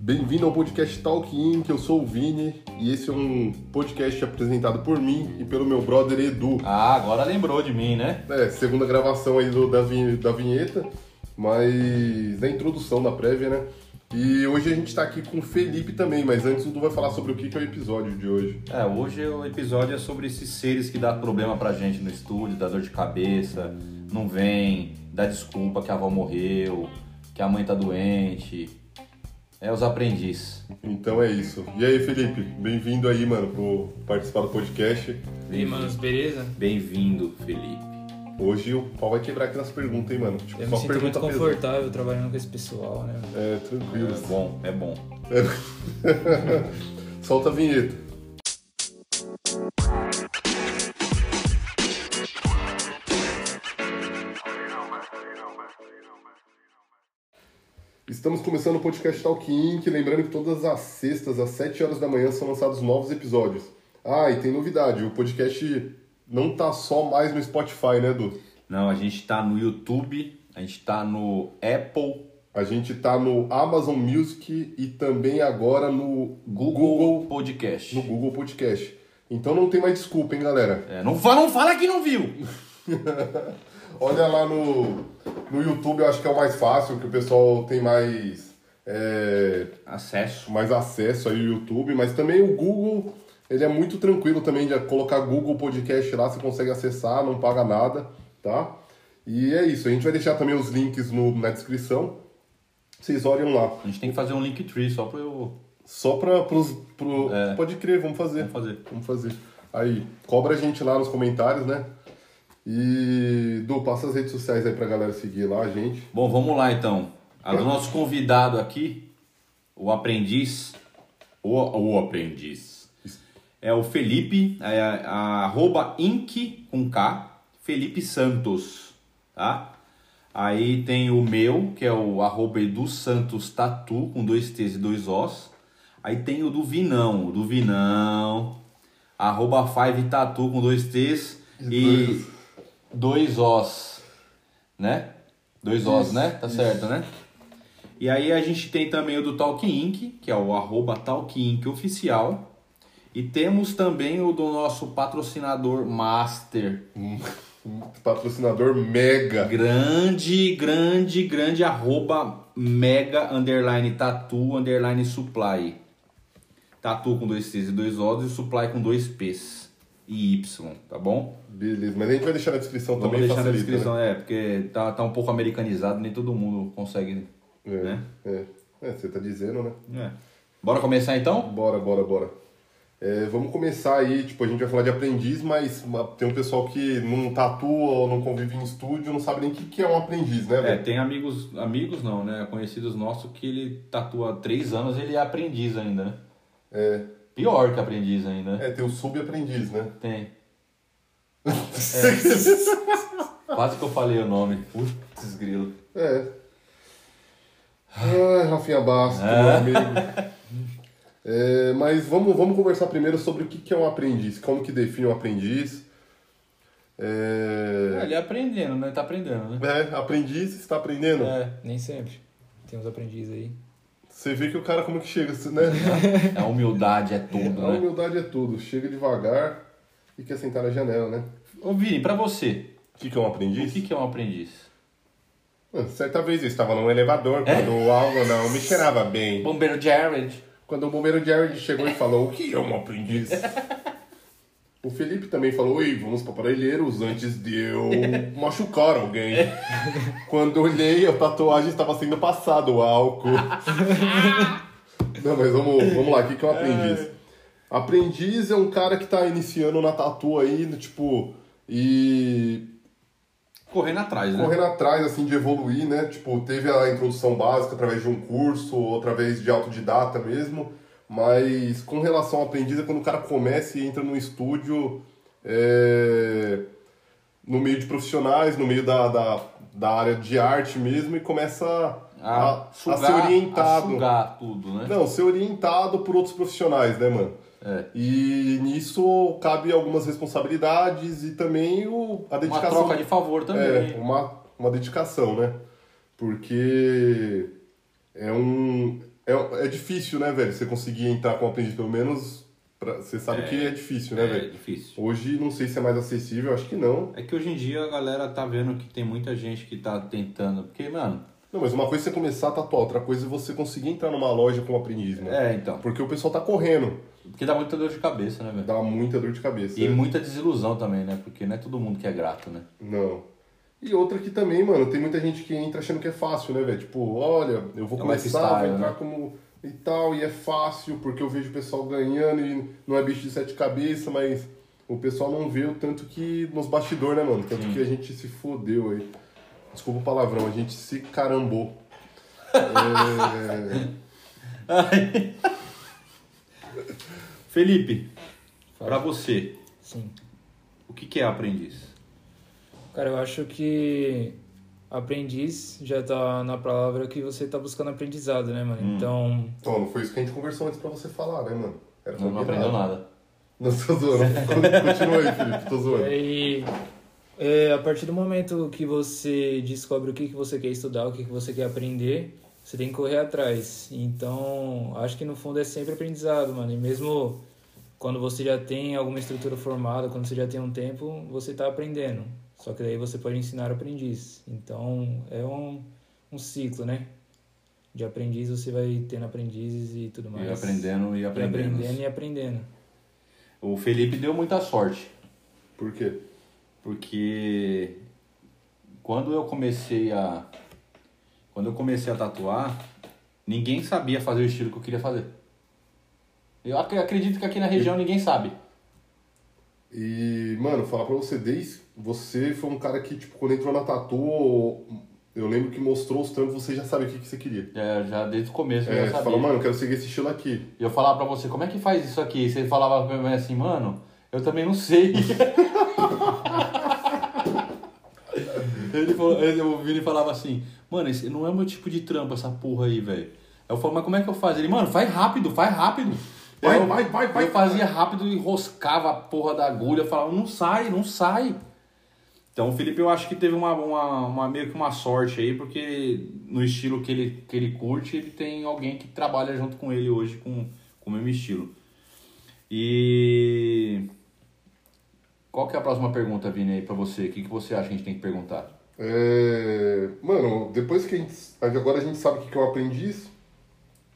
Bem-vindo ao podcast Talk In, que eu sou o Vini e esse é um podcast apresentado por mim e pelo meu brother Edu. Ah, agora lembrou de mim, né? É, segunda gravação aí do, da, da vinheta, mas da introdução da prévia, né? E hoje a gente tá aqui com o Felipe também, mas antes o Du vai falar sobre o que que é o episódio de hoje. É, hoje o episódio é sobre esses seres que dá problema pra gente no estúdio, dá dor de cabeça, não vem, dá desculpa que a avó morreu, que a mãe tá doente. É os aprendizes. Então é isso. E aí, Felipe, bem-vindo aí, mano, pro participar do podcast. E aí, manos, beleza? Bem-vindo, Felipe. Hoje o pau vai quebrar aqui nas perguntas, hein, mano? Tipo, Eu me sinto muito pesada. confortável trabalhando com esse pessoal, né? É, tranquilo. É bom, é bom. Solta a vinheta. Estamos começando o podcast Talk Inc. Lembrando que todas as sextas, às 7 horas da manhã, são lançados novos episódios. Ah, e tem novidade: o podcast não tá só mais no Spotify, né, Edu? Não, a gente tá no YouTube, a gente tá no Apple, A gente tá no Amazon Music e também agora no Google, Google, Podcast. no Google Podcast. Então não tem mais desculpa, hein, galera? É, não, fa- não fala que não viu! Olha lá no, no YouTube, eu acho que é o mais fácil, que o pessoal tem mais, é, Acesso. mais acesso aí ao YouTube, mas também o Google, ele é muito tranquilo também de colocar Google Podcast lá, você consegue acessar, não paga nada, tá? E é isso, a gente vai deixar também os links no, na descrição, vocês olhem lá. A gente tem que fazer um Linktree só pra eu... Só pra, pros, pro... É. Pode crer, vamos fazer. Vamos fazer. Vamos fazer. Aí, cobra a gente lá nos comentários, né? E, Du, passa as redes sociais aí pra galera seguir lá, a gente. Bom, vamos lá então. A do nosso convidado aqui, o aprendiz, o, o aprendiz, é o Felipe, é a, arroba inc com K, Felipe Santos, tá? Aí tem o meu, que é o arroba Edu Santos Tatu, com dois T's e dois Os. Aí tem o do Vinão, o do Vinão, arroba Five Tatu com dois T's e dois Os, né? Dois Os, Isso, né? Tá certo, né? E aí a gente tem também o do Talk Inc, que é o arroba Talk Inc oficial. E temos também o do nosso patrocinador master. Patrocinador mega. Grande, grande, grande arroba mega underline tatu underline supply. Tatu com dois T's e dois O's e supply com dois P's e Y, tá bom? Beleza, mas a gente vai deixar na descrição Vamos também, deixar na facilita, descrição, é, porque tá, tá um pouco americanizado, nem todo mundo consegue, né? né? É, é. É, você tá dizendo, né? É. Bora começar então? Bora, bora, bora. É, vamos começar aí, tipo, a gente vai falar de aprendiz, mas tem um pessoal que não tatua ou não convive em estúdio, não sabe nem o que, que é um aprendiz, né, É, velho? tem amigos, amigos não, né? Conhecidos nossos que ele tatua há três anos ele é aprendiz ainda, né? É, Pior que aprendiz ainda, né? é, tem o subaprendiz, né? Tem. É. Quase que eu falei o nome. Putz, grilo. É. Ai, Rafinha Bastos, meu amigo. É, mas vamos, vamos conversar primeiro sobre o que que é um aprendiz, como que define um aprendiz. É, É, ele é aprendendo, né? Ele tá aprendendo, né? é, aprendiz, está aprendendo? É, Nem sempre. Tem uns aprendizes aí. Você vê que o cara como que chega, né? a humildade é tudo, A né? humildade é tudo, chega devagar e quer sentar na janela, né? Ô Vini, pra você, O que que é um o aprendiz? que, que é um aprendiz? Certa vez eu estava num elevador quando algo não me cheirava bem. Bombeiro Jared. Quando o bombeiro Jared chegou e falou: O que é um aprendiz? o Felipe também falou: Oi, vamos para parelheiros antes de eu machucar alguém. Quando olhei, a tatuagem estava sendo passado o álcool. Não, mas vamos, vamos lá: o que que é um aprendiz? Aprendiz é um cara que está iniciando na tatu aí, tipo, e Correndo atrás, né? correndo atrás assim de evoluir, né? Tipo, teve a introdução básica através de um curso, ou através de autodidata mesmo. Mas com relação ao aprendiz é quando o cara começa e entra no estúdio é, no meio de profissionais, no meio da, da, da área de arte mesmo e começa a, a, sugar, ser orientado. A sugar tudo, né? Não, ser orientado por outros profissionais, né, mano? É. E nisso cabe algumas responsabilidades e também o, a Uma dedicação. troca de favor também. É, uma, uma dedicação, né? Porque é um. É, é difícil, né, velho? Você conseguir entrar com aprendiz, pelo menos. Pra, você sabe É, que é difícil, né, É velho? difícil. Hoje não sei se é mais acessível, acho que não. É que hoje em dia a galera tá vendo que tem muita gente que tá tentando. Porque, mano. Não, mas uma coisa é você começar a tatuar, outra coisa é você conseguir entrar numa loja com aprendiz, mano. É, então. Porque o pessoal tá correndo. Porque dá muita dor de cabeça, né, velho? Dá muita dor de cabeça. E né? muita desilusão também, né? Porque não é todo mundo que é grato, né? Não. E outra que também, mano, tem muita gente que entra achando que é fácil, né, velho? Tipo, olha, eu vou É começar, vou entrar né? como e tal, e é fácil, porque eu vejo o pessoal ganhando e não é bicho de sete cabeças, mas o pessoal não vê o tanto que nos bastidores, né, mano? Tanto Sim. que a gente se fodeu aí. Desculpa o palavrão, a gente se carambou. É... Felipe, Fala. pra você, Sim. o que, que é aprendiz? Cara, eu acho que aprendiz já tá na palavra que você tá buscando aprendizado, né, mano? Hum. Então, Então, não foi isso que a gente conversou antes pra você falar, né, mano? Era Não, não aprendeu nada. Não, tô zoando. Continua aí, Felipe, tô zoando. aí, é, a partir do momento que você descobre o que, que você quer estudar, o que, que você quer aprender, você tem que correr atrás. Então, acho que no fundo é sempre aprendizado, mano. E mesmo quando você já tem alguma estrutura formada, quando você já tem um tempo, você tá aprendendo. Só que daí você pode ensinar aprendiz. Então, é um, um ciclo, né? De aprendiz você vai tendo aprendizes e tudo mais. E aprendendo e E aprendendo. aprendendo e aprendendo. O Felipe deu muita sorte, Por quê? porque quando eu comecei a quando eu comecei a tatuar, ninguém sabia fazer o estilo que eu queria fazer. Eu ac- acredito que aqui na região ninguém sabe. E, mano, falar pra você, desde você foi um cara que, tipo, quando entrou na tatu, eu lembro que mostrou os trampos, você já sabia o que, que você queria. É, já desde o começo eu É, já você sabia. falou, mano, eu quero seguir esse estilo aqui. E eu falava pra você, como é que faz isso aqui? E você falava pra mim assim, mano, eu também não sei. ele falou, ele, o Vini falava assim, mano, esse não é o meu tipo de trampo essa porra aí, velho. Eu falava, mas como é que eu faço? Ele, mano, faz rápido, faz rápido. Vai, Eu- vai, vai, vai. Eu fazia rápido e enroscava a porra da agulha, eu falava, não sai, não sai. Então o Felipe eu acho que teve uma, uma, uma- meio que uma sorte aí, porque no estilo que ele, que ele curte, ele tem alguém que trabalha junto com ele hoje com, com o mesmo estilo. E qual que é a próxima pergunta, Vini, aí pra você? O que, que você acha que a gente tem que perguntar? É, mano, depois que a gente. Agora a gente sabe o que que é um aprendiz.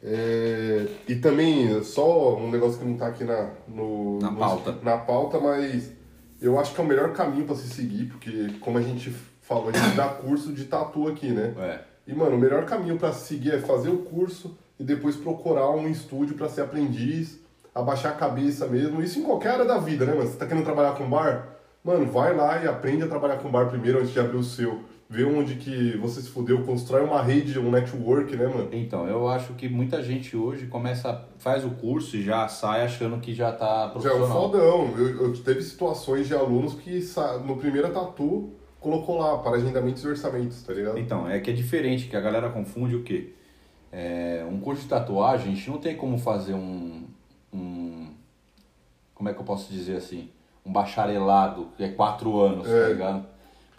É, e também, só um negócio que não tá aqui na, no, Na no- pauta. na pauta, mas eu acho que é o melhor caminho pra se seguir, porque como a gente falou, a gente dá curso de tatu aqui, né? É, E, mano, o melhor caminho pra seguir é fazer o curso e depois procurar um estúdio pra ser aprendiz, abaixar a cabeça mesmo. Isso em qualquer área da vida, né, mano? Você tá querendo trabalhar com bar? Mano, vai lá e aprende a trabalhar com bar primeiro antes de abrir o seu. Vê onde que você se fudeu, constrói uma rede, um network, né, mano? então, eu acho que muita gente hoje começa, faz o curso e já sai achando que já tá Já é um profissional. fodão. Eu, eu teve situações de alunos que no primeiro tatu colocou lá para agendamentos e orçamentos, tá ligado? Então, é que é diferente, que a galera confunde o quê? É, um curso de tatuagem, a gente não tem como fazer um, um. Como é que eu posso dizer assim? Um bacharelado, que é quatro anos, É. tá ligado?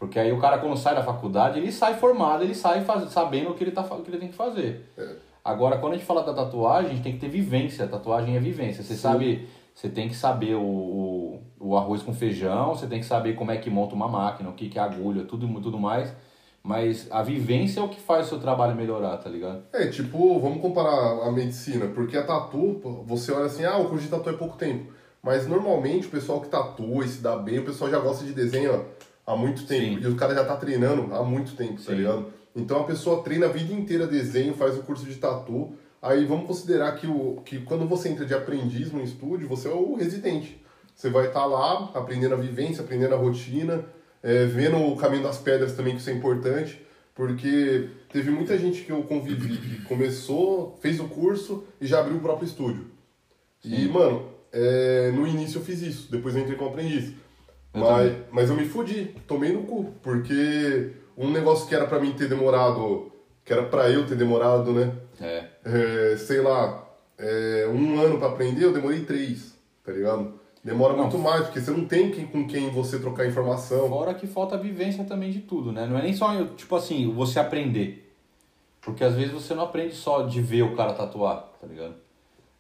Porque aí o cara, quando sai da faculdade, ele sai formado, ele sai faz, sabendo o que ele, tá, o que ele tem que fazer. É. Agora, quando a gente fala da tatuagem, a gente tem que ter vivência. A tatuagem é vivência. Você Sim. sabe, você tem que saber o, o, o arroz com feijão, você tem que saber como é que monta uma máquina, o que, que é agulha, tudo, tudo mais. Mas a vivência é o que faz o seu trabalho melhorar, tá ligado? É, tipo, vamos comparar a medicina, porque a tatu, você olha assim, ah, o curso de tatu é pouco tempo. Mas normalmente o pessoal que tatua e se dá bem, o pessoal já gosta de desenho ó, há muito tempo. Sim. E o cara já tá treinando há muito tempo, tá Sim. ligado? Então a pessoa treina a vida inteira desenho, faz o curso de tatu. Aí vamos considerar que, o, que quando você entra de aprendiz no estúdio, você é o residente. Você vai estar lá aprendendo a vivência, aprendendo a rotina, é, vendo o caminho das pedras também, que isso é importante. Porque teve muita gente que eu convivi que começou, fez o curso e já abriu o próprio estúdio. E, mano, é, no início eu fiz isso, depois eu entrei como aprendiz. Eu Mas, mas eu me fudi, tomei no cu, porque um negócio que era pra mim ter demorado, que era pra eu ter demorado, né? É. É, sei lá, é, um ano pra aprender, eu demorei três, tá ligado? Demora Não. muito mais, porque você não tem quem, com quem você trocar informação. Fora que falta vivência também de tudo, né? Não é nem só, tipo assim, você aprender. Porque às vezes você não aprende só de ver o cara tatuar, tá ligado?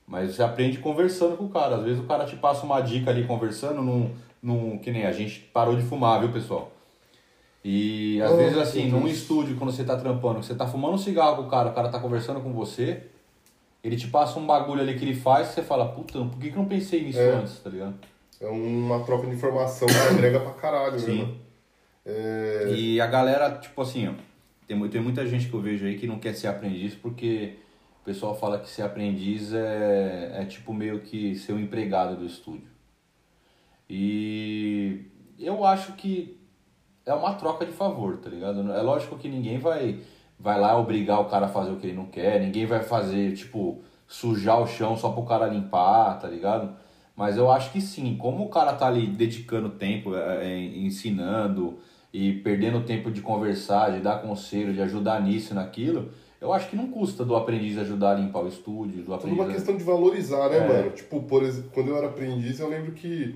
Mas você aprende conversando com o cara. Às vezes o cara te passa uma dica ali conversando, num, num, que nem a gente parou de fumar, viu, pessoal? E às Oh, vezes assim, num Deus. estúdio, quando você tá trampando, você tá fumando um cigarro com o cara, o cara tá conversando com você, ele te passa um bagulho ali que ele faz, você fala, puta, por que, que eu não pensei nisso É. antes, tá ligado? É uma troca de informação que agrega pra caralho, Sim. né? mano? É, E a galera, tipo assim, ó, tem, tem muita gente que eu vejo aí que não quer ser aprendiz porque o pessoal fala que ser aprendiz é, é tipo meio que ser um empregado do estúdio. E eu acho que é uma troca de favor, tá ligado? É lógico que ninguém vai, vai lá obrigar o cara a fazer o que ele não quer, ninguém vai fazer, tipo, sujar o chão só pro cara limpar, tá ligado? Mas eu acho que sim, como o cara tá ali dedicando tempo, é, é, ensinando e perdendo tempo de conversar, de dar conselho, de ajudar nisso e naquilo, eu acho que não custa do aprendiz ajudar a limpar o estúdio, do tudo aprendiz... uma questão de valorizar, né, É. mano? Tipo, por exemplo, quando eu era aprendiz, eu lembro que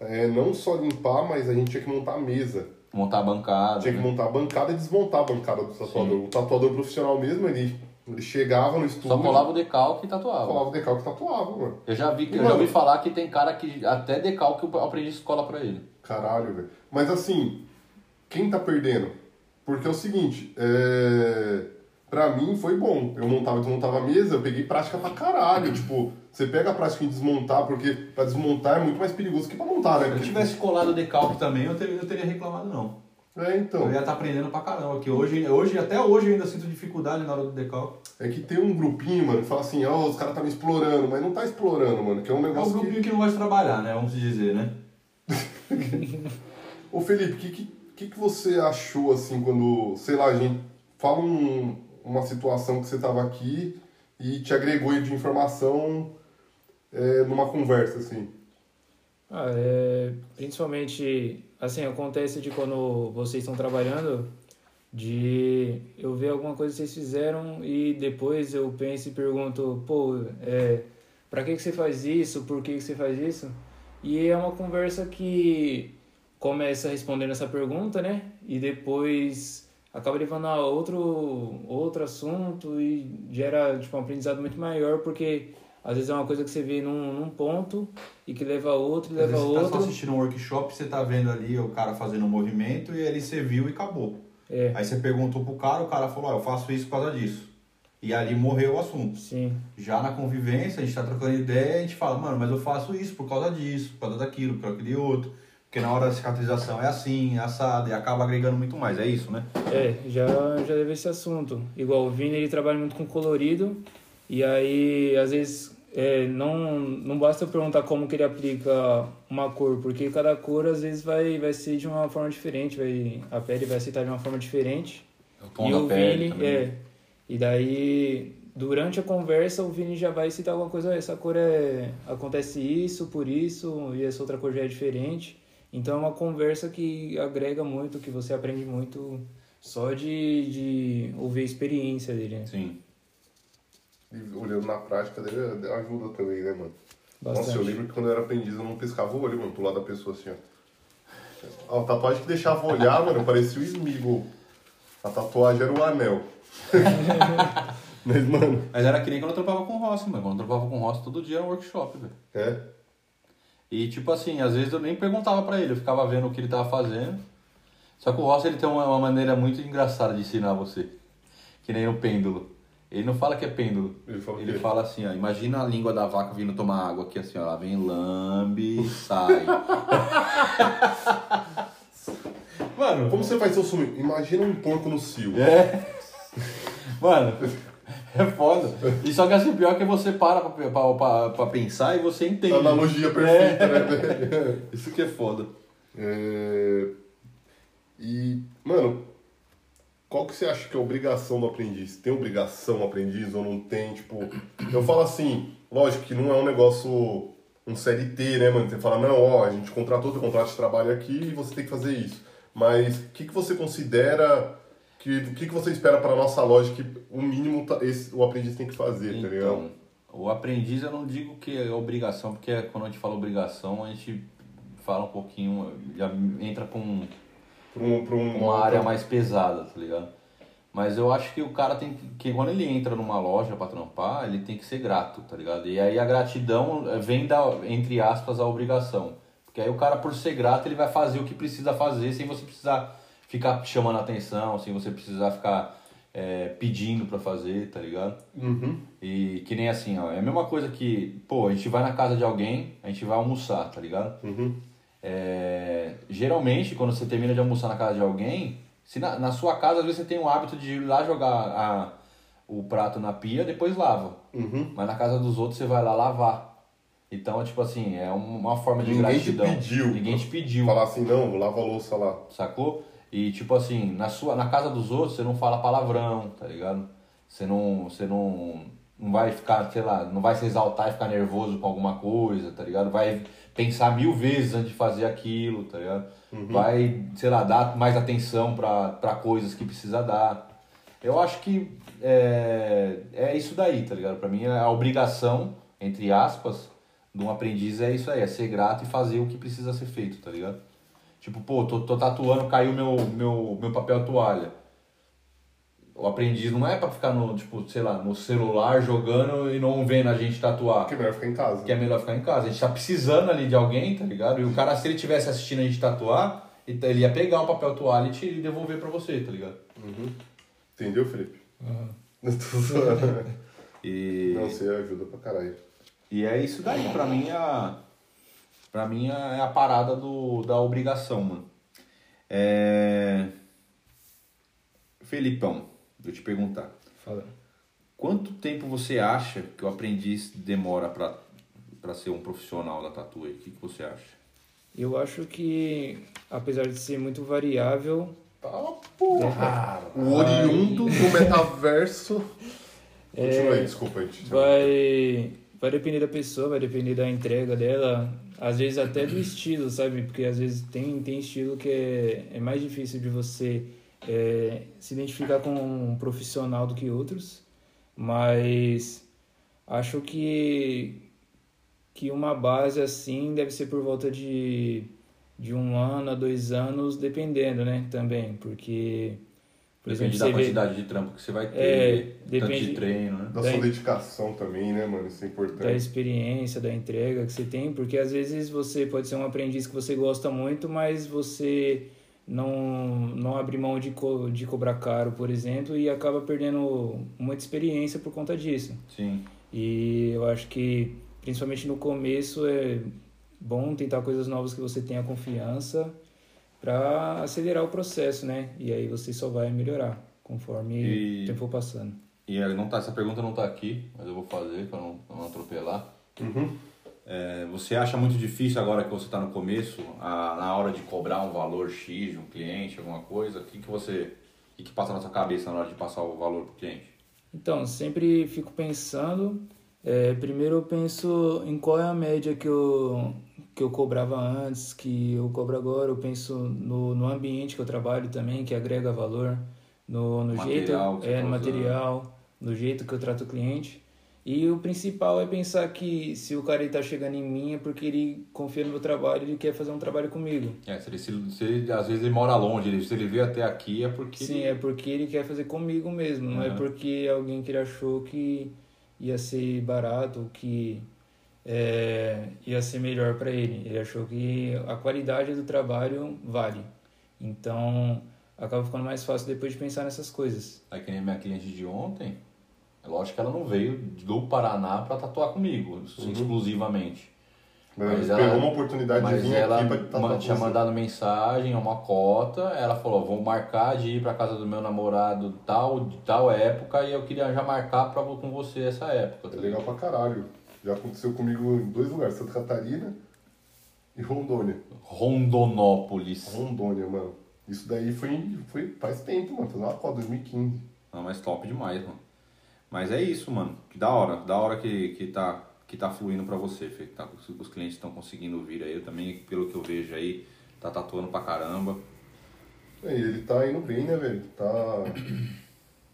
é, não só limpar, mas a gente tinha que montar a mesa. montar a bancada. Tinha que né? montar a bancada e desmontar a bancada do tatuador. O tatuador profissional mesmo, ele, ele chegava no estúdio, Só colava o decalque e tatuava. colava o decalque e tatuava, mano. Eu já vi que E, eu já ouvi falar que tem cara que até decalque o aprendiz cola pra ele. Caralho, velho. Mas assim, quem tá perdendo? Porque é o seguinte, é... pra mim foi bom. Eu montava e desmontava a mesa, eu peguei prática pra caralho. tipo, você pega a prática em desmontar, porque pra desmontar é muito mais perigoso que pra montar, né? Se eu tivesse colado o decalque também, eu teria, eu teria reclamado não. É, então. Eu ia estar aprendendo pra caramba, que hoje, hoje, até hoje eu ainda sinto dificuldade na hora do decalque. É que tem um grupinho, mano, que fala assim, ó, os caras tá me explorando, mas não tá explorando, mano, que é um É um negócio grupinho que... que não gosta de trabalhar, né? Vamos dizer, né? Ô Felipe, o que, que, que, que você achou, assim, quando, sei lá, a gente fala um- uma situação que você tava aqui e te agregou de informação é, numa conversa, assim. Ah, é, principalmente, assim, acontece de quando vocês estão trabalhando, de eu ver alguma coisa que vocês fizeram e depois eu penso e pergunto, pô, é, pra que, que você faz isso? Por que, que você faz isso? E é uma conversa que começa respondendo essa pergunta, né? E depois acaba levando a outro, outro assunto e gera tipo, um aprendizado muito maior, porque às vezes é uma coisa que você vê num, num ponto e que leva a outro, e leva a vezes você tá só outro. assistindo um workshop, você tá vendo ali o cara fazendo um movimento e ali você viu e acabou. É, Aí você perguntou pro cara, o cara falou, ó, eu faço isso por causa disso. E ali morreu o assunto. sim. Já na convivência, a gente tá trocando ideia, a gente fala, mano, mas eu faço isso por causa disso, por causa daquilo, por causa daquele outro. Porque na hora da cicatrização é assim, é assado, e acaba agregando muito mais, é isso, né? É, já, já levei esse assunto. Igual o Vini, ele trabalha muito com colorido, e aí, às vezes, é, não, não basta eu perguntar como que ele aplica uma cor, porque cada cor, às vezes, vai, vai ser de uma forma diferente, vai, a pele vai aceitar de uma forma diferente. O tom e da o pele Vini, também. é. E daí, durante a conversa, o Vini já vai citar alguma coisa, essa cor é. acontece isso, por isso, e essa outra cor já é diferente. Então é uma conversa que agrega muito, que você aprende muito só de, de ouvir a experiência dele, né? Sim. E olhando na prática dele, ajuda também, né, mano? Bastante. Nossa, eu lembro que quando eu era aprendiz eu não piscava o olho, mano, pro lado da pessoa assim, ó. A tatuagem que deixava olhar, mano, parecia o Smeagol. A tatuagem era o anel. Mas, mano, Mas era que nem quando eu trampava com o Rossi, mano. Quando eu trampava com o Rossi, todo dia era um workshop, velho. é. E tipo assim, às vezes eu nem perguntava pra ele, eu ficava vendo o que ele tava fazendo. Só que o Rossi ele tem uma, uma maneira muito engraçada de ensinar você. Que nem o pêndulo. Ele não fala que é pêndulo. Ele fala Ele fala assim, ó, imagina a língua da vaca vindo tomar água aqui assim, ó, ela vem lambe e sai. Mano, Como você faz seu sumo? Imagina um porco no cio. É. Mano, é foda. E só que assim, pior que você para pra, pra, pra, pra pensar e você entende. Analogia perfeita, né, velho? Isso que é foda. É... E, mano, qual que você acha que é a obrigação do aprendiz? Tem obrigação aprendiz ou não tem? Tipo, eu falo assim, lógico que não é um negócio, um CLT, né, mano? Você fala, não, ó, a gente contratou teu contrato de trabalho aqui e você tem que fazer isso. Mas o que, que você considera, que, o que, que você espera para nossa loja que o mínimo tá- esse, o aprendiz tem que fazer, tá ligado? Então, o aprendiz eu não digo que é obrigação, porque quando a gente fala obrigação, a gente fala um pouquinho, já entra com Pra um, pra um- uma área mais pesada, tá ligado? Mas eu acho que o cara tem que, que quando ele entra numa loja pra trampar, ele tem que ser grato, tá ligado? E aí a gratidão vem da, entre aspas, a obrigação. Porque aí o cara, por ser grato, ele vai fazer o que precisa fazer sem você precisar ficar chamando atenção, sem você precisar ficar é, pedindo pra fazer, tá ligado? Uhum. E que nem assim, ó, é a mesma coisa que, pô, a gente vai na casa de alguém, a gente vai almoçar, tá ligado? Uhum. É, geralmente, quando você termina de almoçar na casa de alguém, se na, na sua casa, às vezes você tem o hábito de ir lá jogar a, o prato na pia, depois lava. Uhum. Mas na casa dos outros você vai lá lavar. Então, tipo assim, é uma forma de Ninguém te gratidão. pediu. Ninguém te pediu. Falar assim, não, lava a louça lá. Sacou? E tipo assim, na sua na casa dos outros você não fala palavrão, tá ligado? Você não você não não vai ficar, sei lá, não vai se exaltar e ficar nervoso com alguma coisa, tá ligado? Vai pensar mil vezes antes de fazer aquilo, tá ligado? Vai, sei lá, dar mais atenção pra, pra coisas que precisa dar. Eu acho que é, é isso daí, tá ligado? Pra mim, a obrigação, entre aspas, de um aprendiz é isso aí, é ser grato e fazer o que precisa ser feito, tá ligado? Tipo, pô, tô, tô tatuando, caiu meu, meu, meu papel toalha. O aprendiz não é pra ficar no, tipo, sei lá, no celular jogando e não vendo a gente tatuar. Porque é melhor ficar em casa. Que é melhor ficar em casa. A gente tá precisando ali de alguém, tá ligado? E o cara, se ele tivesse assistindo a gente tatuar, ele ia pegar um papel toalha e te devolver pra você, tá ligado? Uhum. Entendeu, Felipe? Zoando. E, Não, você ajuda pra caralho. e é isso daí, pra mim, a, pra mim é a parada do, da obrigação, mano. É... Felipão, vou te perguntar. Fala. Quanto tempo você acha que o aprendiz demora pra, pra ser um profissional da tatu? aí? O que, que você acha? Eu acho que, apesar de ser muito variável, Tá, porra! O oriundo do metaverso. Continua aí, desculpa, gente. vai, vai depender da pessoa, vai depender da entrega dela, às vezes até do estilo, sabe? Porque às vezes tem, tem estilo que é, é mais difícil de você é, se identificar com um profissional do que outros, mas acho que, que uma base assim deve ser por volta de, de um ano a dois anos, dependendo, né? Também, porque... Depende da você vê- quantidade de trampo que você vai ter, É, tanto depende- de treino, né? Da sua dedicação também, né, mano? Isso é da importante. experiência, da entrega que você tem, porque às vezes você pode ser um aprendiz que você gosta muito, mas você não, não abre mão de, co de cobrar caro, por exemplo, e acaba perdendo muita experiência por conta disso. Sim. E eu acho que, principalmente no começo, é bom tentar coisas novas que você tenha confiança para acelerar o processo, né? E aí você só vai melhorar conforme E- o tempo for passando. E ela não tá, essa pergunta não tá aqui, mas eu vou fazer para não, não atropelar. Uhum. É, você acha muito difícil agora que você está no começo, a- na hora de cobrar um valor X de um cliente, alguma coisa? O que, que você. O que, que passa na sua cabeça na hora de passar o valor pro cliente? Então, sempre fico pensando. é, primeiro eu penso em qual é a média que eu, que eu cobrava antes, que eu cobro agora. Eu penso no, no ambiente que eu trabalho também, que agrega valor, no, no jeito, material você é, tá no material, no jeito que eu trato o cliente. E o principal é pensar que se o cara está chegando em mim é porque ele confia no meu trabalho ele quer fazer um trabalho comigo. É, se ele, se, se ele- às vezes ele mora longe, ele, se ele veio até aqui é porque. Sim, é porque ele quer fazer comigo mesmo, não é Uhum. porque alguém que ele achou que ia ser barato, que é, ia ser melhor para ele. Ele achou que a qualidade do trabalho vale. Então, acaba ficando mais fácil depois de pensar nessas coisas. É que nem minha cliente de ontem. É lógico que ela não veio do Paraná para tatuar comigo, exclusivamente. Mas, Mas ela pegou uma oportunidade Mas de vir ela aqui pra tatuar tinha mandado mensagem, uma cota. Ela falou: vou marcar de ir pra casa do meu namorado tal, de tal época e eu queria já marcar pra, com você essa época. É tá legal pra caralho. Já aconteceu comigo em dois lugares, Santa Catarina e Rondônia. Rondonópolis. Rondônia, mano. Isso daí foi, foi faz tempo, mano. Foi lá qual, 2015. Não, mas top demais, mano. Mas é isso, mano. Que da hora. Da hora que, que, tá, que tá fluindo pra você, Fê. Tá, os clientes estão conseguindo vir aí. Eu também, pelo que eu vejo aí, tá tatuando pra caramba. É, ele tá indo bem, né, velho? Tá,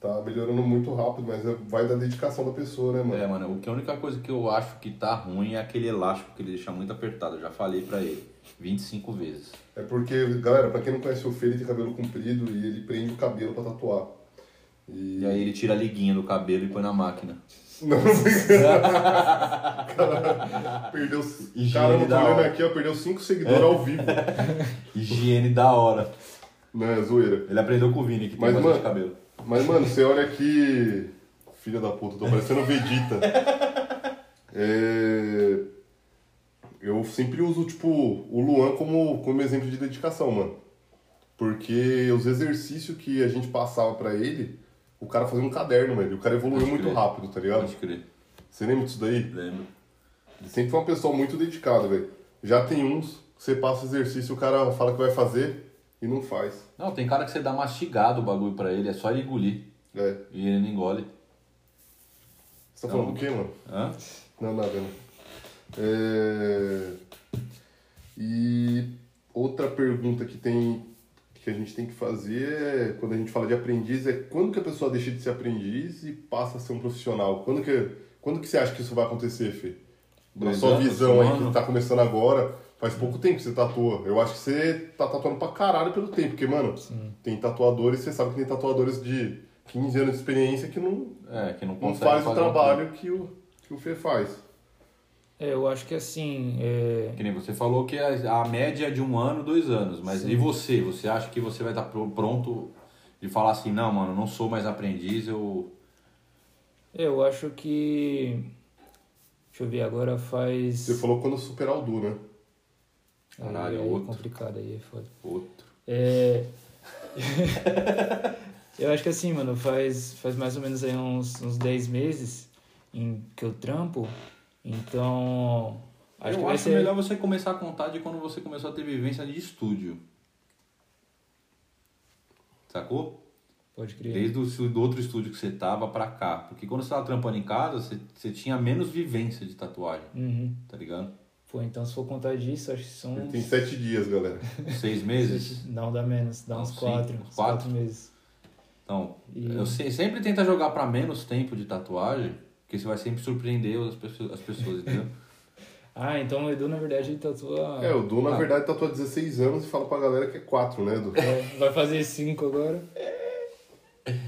tá melhorando muito rápido, mas é- vai da dedicação da pessoa, né, mano? É, mano, o que a única coisa que eu acho que tá ruim é aquele elástico que ele deixa muito apertado. Eu já falei pra ele 25 vezes. É porque, galera, pra quem não conhece o Fê, ele tem cabelo comprido e ele prende o cabelo pra tatuar. E... E aí ele tira a liguinha do cabelo e põe na máquina. Não, cara, perdeu. Higiene Caramba, tô da olhando aqui, ó, perdeu 5 seguidores ao vivo. Higiene da hora. Não, é zoeira. Ele aprendeu com o Vini, que tem Mas, mano- cabelo. Mas, mano, você olha aqui. Filha da puta, tô parecendo Vegeta. É, Eu sempre uso, tipo, o Luan como, como exemplo de dedicação, mano. Porque os exercícios que a gente passava pra ele, o cara fazia um caderno, velho. E o cara evoluiu muito rápido, tá ligado? Pode crer. Você lembra disso daí? Lembro. Ele sempre foi uma pessoa muito dedicada, velho. Já tem uns que você passa exercício, o cara fala que vai fazer e não faz. Não, tem cara que você dá mastigado o bagulho pra ele, é só ele engolir. É. E ele não engole. Você tá falando do quê, mano? Hã? Não, nada, não. É... E outra pergunta que tem que a gente tem que fazer é, quando a gente fala de aprendiz é quando que a pessoa deixa de ser aprendiz e passa a ser um profissional? Quando que, quando que você acha que isso vai acontecer, Fê? Na Dois sua anos, visão um aí, ano? que tá começando agora, faz pouco tempo que você tatua. Eu acho que você tá tatuando pra caralho pelo tempo, porque, mano, tem tatuadores, você sabe que tem tatuadores de 15 anos de experiência que não, É, que não não faz o trabalho que o, que o Fê faz. É, eu acho que assim, é, Que nem você falou que a, a média é de um ano, dois anos. Mas Sim. e você? Você acha que você vai estar pro- pronto de falar assim, não, mano, não sou mais aprendiz, eu. é, eu acho que. Deixa eu ver, agora faz. Você falou quando superar o Du, né? Caralho, aí é outro. complicado aí, é foda. Outro. É. eu acho que assim, mano, faz, faz mais ou menos aí uns, uns 10 meses em que eu trampo. Então. Acho eu acho ser. melhor você começar a contar de quando você começou a ter vivência de estúdio. Sacou? Pode crer. Desde o do outro estúdio que você tava pra cá. Porque quando você tava trampando em casa, você, você tinha menos vivência de tatuagem, Uhum. tá ligado? Pô, então se for contar disso, acho que são. Ele tem sete dias, galera. Seis meses. Não, dá menos, dá Não, uns quatro, quatro. quatro meses. Então, E- eu se- sempre tenta jogar pra menos tempo de tatuagem, porque você vai sempre surpreender as pessoas, as pessoas entendeu? Ah, então o Edu, na verdade, ele tatua. É, o Du, na Ah. verdade, tatua 16 anos e fala pra galera que é 4, né, Du? É, vai fazer cinco agora.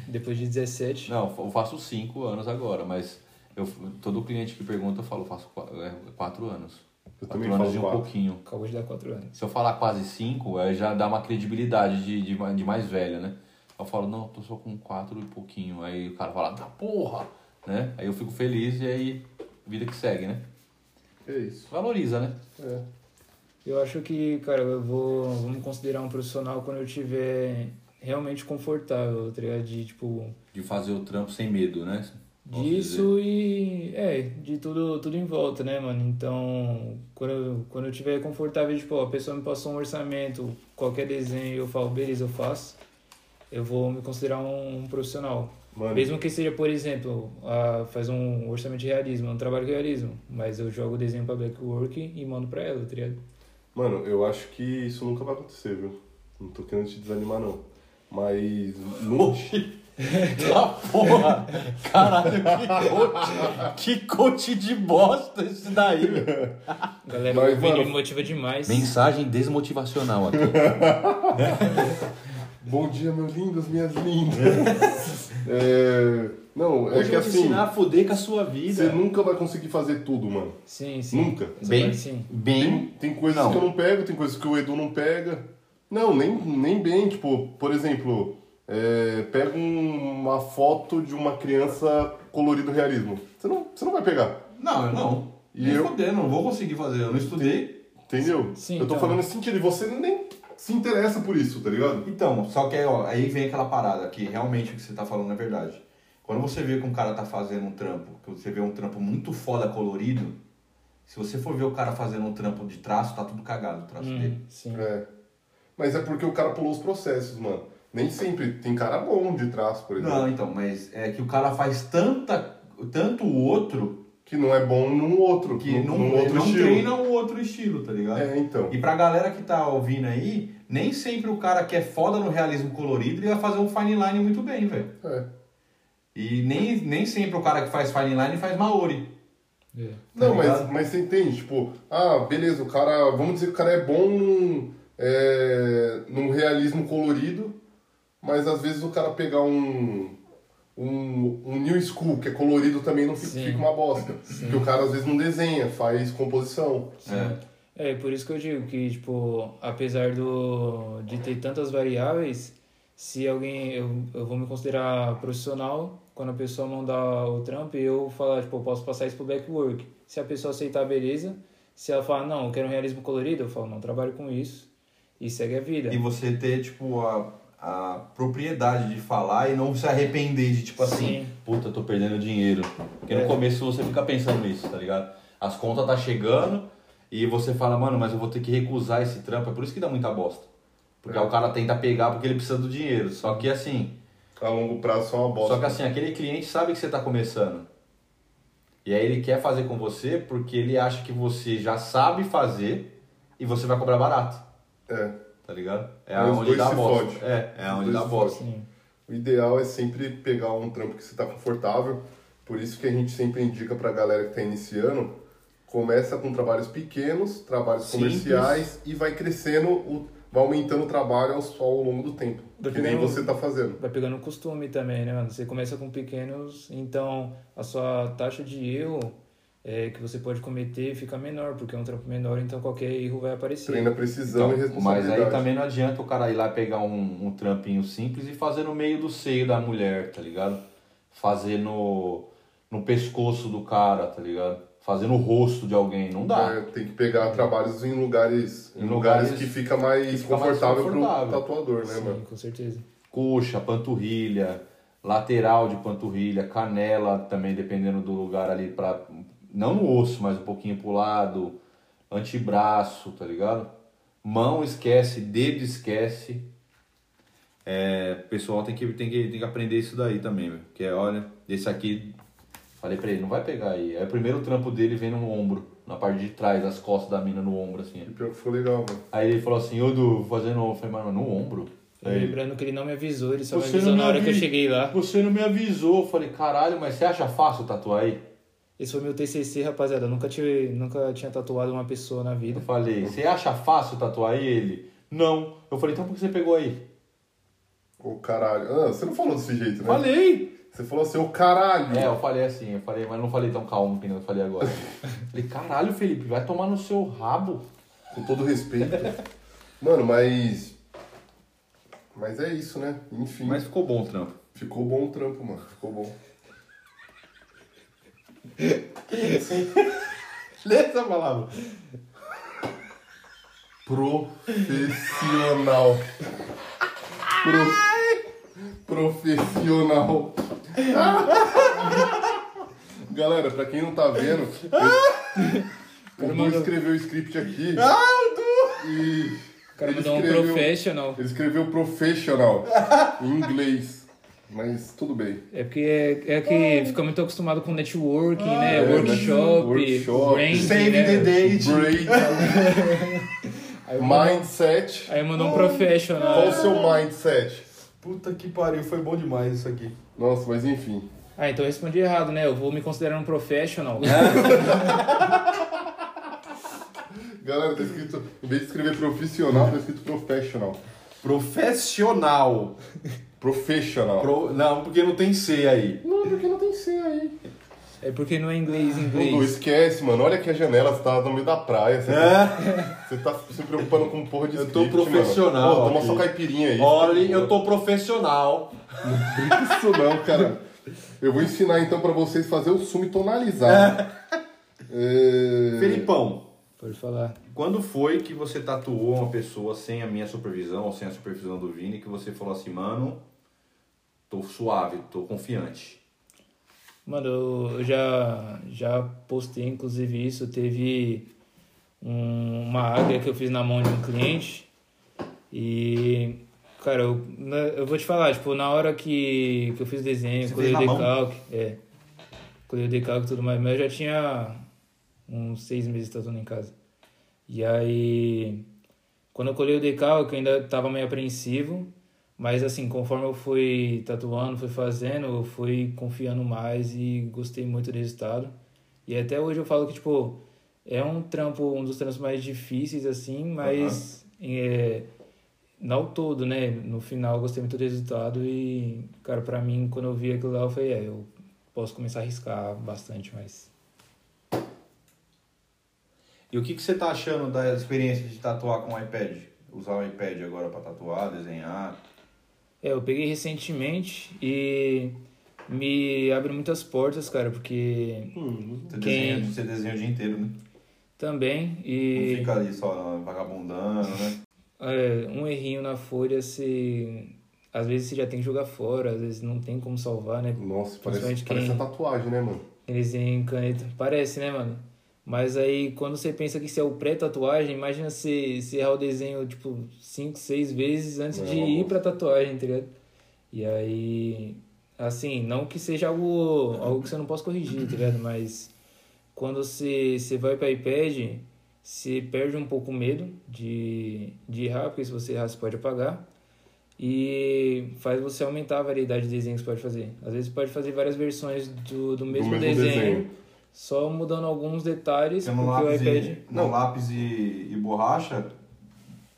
Depois de 17. Não, eu faço cinco anos agora, mas eu, todo cliente que pergunta, eu falo, eu faço qua- é, quatro anos. Eu quatro também anos falo de um quatro. pouquinho. Acabou de dar quatro anos. Se eu falar quase cinco, aí já dá uma credibilidade de, de, de mais velho, né? Eu falo, não, eu tô só com quatro e pouquinho. Aí o cara fala, da porra! Né? Aí eu fico feliz e aí vida que segue, né? É isso. Valoriza, né? É. Eu acho que, cara, eu vou, vou me considerar um profissional quando eu estiver realmente confortável, tá ligado? De, tipo, De fazer o trampo sem medo, né? Disso e, é, de tudo, tudo em volta, né, mano? Então, quando eu, quando eu estiver confortável, tipo, ó, a pessoa me passou um orçamento, qualquer desenho, eu falo, beleza, eu faço, eu vou me considerar um, um profissional. Mano, Mesmo que seja, por exemplo, ah, faz um orçamento de realismo, um trabalho de realismo, mas eu jogo o desenho pra Blackwork e mando pra ela, tá ligado? mano, eu acho que isso nunca vai acontecer, viu? Não tô querendo te desanimar, não. Mas. Não... Tá porra! Caralho, que coach, que coach de bosta esse daí! Galera, Mas, o Vini mano, me motiva demais. Mensagem desmotivacional aqui. Bom dia, meus lindos, minhas lindas. É, Não, é Hoje que eu assim. ensinar a fuder com a sua Você vida. nunca vai conseguir fazer tudo, mano. Sim, sim. Nunca. Bem, sim. Tem, bem. tem coisas Não. que eu não pego, tem coisas que o Edu não pega. Não, nem, nem bem. Tipo, por exemplo, é, pega um- uma foto de uma criança colorido realismo. Você não, você não vai pegar, Não, eu não. E Nem eu? foder, não vou conseguir fazer. Eu não estudei. entendeu? Sim, eu tô então. falando nesse sentido, e você nem se interessa por isso, tá ligado? Então, só que aí, ó, aí vem aquela parada que realmente o que você tá falando é verdade. Quando você vê que um cara tá fazendo um trampo, que você vê um trampo muito foda colorido, se você for ver o cara fazendo um trampo de traço, tá tudo cagado o traço dele. Hum, sim. É. Mas é porque o cara pulou os processos, mano. Nem sempre. Tem cara bom de traço, por exemplo. Não, então, mas é que o cara faz tanta, tanto o outro Que não é bom num outro. que num, não, num outro não estilo. treina o outro estilo, tá ligado? É, então. E pra galera que tá ouvindo aí, nem sempre o cara que é foda no realismo colorido ele vai fazer um fine line muito bem, velho. É. E nem, nem sempre o cara que faz fine line faz Maori. É. Não, Tá mas, ligado? mas você entende, tipo, ah, beleza, o cara, vamos dizer que o cara é bom num, é, num realismo colorido, mas às vezes o cara pegar um, um, um new school, que é colorido também não fica, fica uma bosta. Porque o cara às vezes não desenha, faz composição. É. É, por isso que eu digo que, tipo, apesar do, de ter tantas variáveis, se alguém, eu, eu vou me considerar profissional, quando a pessoa mandar o trampo, eu falar, tipo, eu posso passar isso pro backwork. Se a pessoa aceitar, beleza. Se ela falar, não, eu quero um realismo colorido, eu falo, não trabalho com isso. E segue a vida. E você ter, tipo, a, a propriedade de falar e não se arrepender de, tipo assim, Sim. puta, tô perdendo dinheiro. Porque É. no começo você fica pensando nisso, tá ligado? As contas tá chegando e você fala, mano, mas eu vou ter que recusar esse trampo. É por isso que dá muita bosta. Porque É. o cara tenta pegar porque ele precisa do dinheiro. Só que assim, A longo prazo só uma bosta. só que assim, aquele cliente sabe que você tá começando. E aí ele quer fazer com você porque ele acha que você já sabe fazer e você vai cobrar barato. É. Tá ligado? É Aí onde dá bosta. É, é onde dá bosta. O ideal é sempre pegar um trampo que você está confortável. Por isso que a gente sempre indica para a galera que está iniciando, começa com trabalhos pequenos, trabalhos Simples. comerciais e vai crescendo, o- vai aumentando o trabalho ao, ao longo do tempo. Vai que nem pegando- você está fazendo. Vai pegando costume também, né, mano? Você começa com pequenos, então a sua taxa de erro é, que você pode cometer fica menor, porque é um trampo menor, então qualquer erro vai aparecer. Treina precisão e Então, mas responsabilidade. aí também não adianta o cara ir lá pegar um, um trampinho simples e fazer no meio do seio da mulher, tá ligado? Fazer no, no pescoço do cara, tá ligado? Fazer no rosto de alguém, não dá. É, tem que pegar trabalhos em lugares, em Em lugares, lugares que fica mais que fica mais confortável, confortável. pro tatuador, né, Sim, mano? com certeza. Coxa, panturrilha, lateral de panturrilha, canela também, dependendo do lugar ali, pra, não no osso, mas um pouquinho pro lado, antebraço, tá ligado? Mão esquece, dedo esquece. É, o pessoal tem que, tem, que, tem que aprender isso daí também, velho. Porque, olha, esse aqui, falei pra ele, não vai pegar aí. Aí o primeiro trampo dele vem no ombro, na parte de trás, das costas da mina no ombro, assim. E pior que ficou legal, mano. Aí ele falou assim, ô Du, vou fazer no ombro. Eu falei, mano, no ombro? Aí Lembrando que ele não me avisou, ele só me avisou não na hora que eu avi- cheguei lá. Você não me avisou. Eu falei, caralho, mas você acha fácil tatuar aí? Esse foi meu TCC, rapaziada. Eu nunca, tive, nunca tinha tatuado uma pessoa na vida. Eu falei, você acha fácil tatuar aí? Ele, não. Eu falei, então por que você pegou aí? Ô caralho. Ah, você não falou desse jeito, né? Falei! Você falou assim, ô caralho. É, eu falei assim, eu falei, mas não falei tão calmo que nem eu falei agora. falei, caralho, Felipe, vai tomar no seu rabo. Com todo respeito. Mano, mas. Mas é isso, né? Enfim. Mas ficou bom o trampo. Ficou bom o trampo, mano. Ficou bom. Lê essa palavra. Profissional. Pro... Profissional. Galera, pra quem não tá vendo, o Du escreveu o script aqui. E. O cara ele mandou um escreveu- professional. Ele escreveu professional em inglês. Mas tudo bem. É porque é, é que fica muito acostumado com networking, né? é, workshop, workshop, branding, Save né? the date. Aí mindset. aí mandou um professional. Qual o seu mindset? Puta que pariu, foi bom demais isso aqui. Nossa, mas enfim. Ah, então eu respondi errado, né? Eu vou me considerar um professional. Galera, tá escrito. Em vez de escrever profissional, tá escrito professional. Profissional. Professional. Pro- Não, porque não tem C aí. Não, porque não tem C aí. É porque não é inglês, inglês. esquece, mano. Olha aqui a janela, você tá no meio da praia. Você, tá, você tá se preocupando com porra de É. Eu tô script, profissional Mano. Pô, toma só caipirinha aí. Olha, eu tô profissional. Isso não, cara. Eu vou ensinar então pra vocês fazer o sumo tonalizado. É... Felipão, Pode falar. quando foi que você tatuou uma pessoa sem a minha supervisão ou sem a supervisão do Vini que você falou assim, mano, tô suave, tô confiante? Mano, eu já, já postei inclusive isso. Teve um- uma águia que eu fiz na mão de um cliente. E, cara, eu, na- eu vou te falar, tipo, na hora que, que eu fiz o desenho, colhei o decalque, é. Colhei o decalque e tudo mais, mas eu já tinha uns seis meses tatuando em casa. E aí, quando eu colhei o decalque, eu ainda tava meio apreensivo. Mas assim, conforme eu fui tatuando, fui fazendo, eu fui confiando mais e gostei muito do resultado. E até hoje eu falo que, tipo, é um trampo, um dos trampos mais difíceis, assim, mas é, não todo, né? No final eu gostei muito do resultado e, cara, pra mim, quando eu vi aquilo lá, eu falei, é, eu posso começar a arriscar bastante, mas... E o que, que você tá achando da experiência de tatuar com o iPad? Usar o iPad agora para tatuar, desenhar? É, eu peguei recentemente e me abre muitas portas, cara, porque Você, Quem- desenha, você desenha o dia inteiro, né? também Não e fica ali só vagabundando, né? é, um errinho na folha se às vezes você já tem que jogar fora, às vezes não tem como salvar, né? Nossa, parece, parece quem- a tatuagem, né, mano? Eles em caneta. Parece, né, mano? Mas aí, quando você pensa que isso é o pré-tatuagem, imagina você, você errar o desenho, tipo, cinco, seis vezes antes de Não. ir pra tatuagem, tá ligado? E aí, assim, não que seja algo, algo que você não possa corrigir, tá ligado? Mas quando você, você vai para iPad, você perde um pouco o medo de, de errar, porque se você errar, você pode apagar. E faz você aumentar a variedade de desenhos que você pode fazer. Às vezes você pode fazer várias versões do, do mesmo, mesmo desenho, desenho. Só mudando alguns detalhes, porque o lápis, iPad... e, no Não. lápis e, e borracha,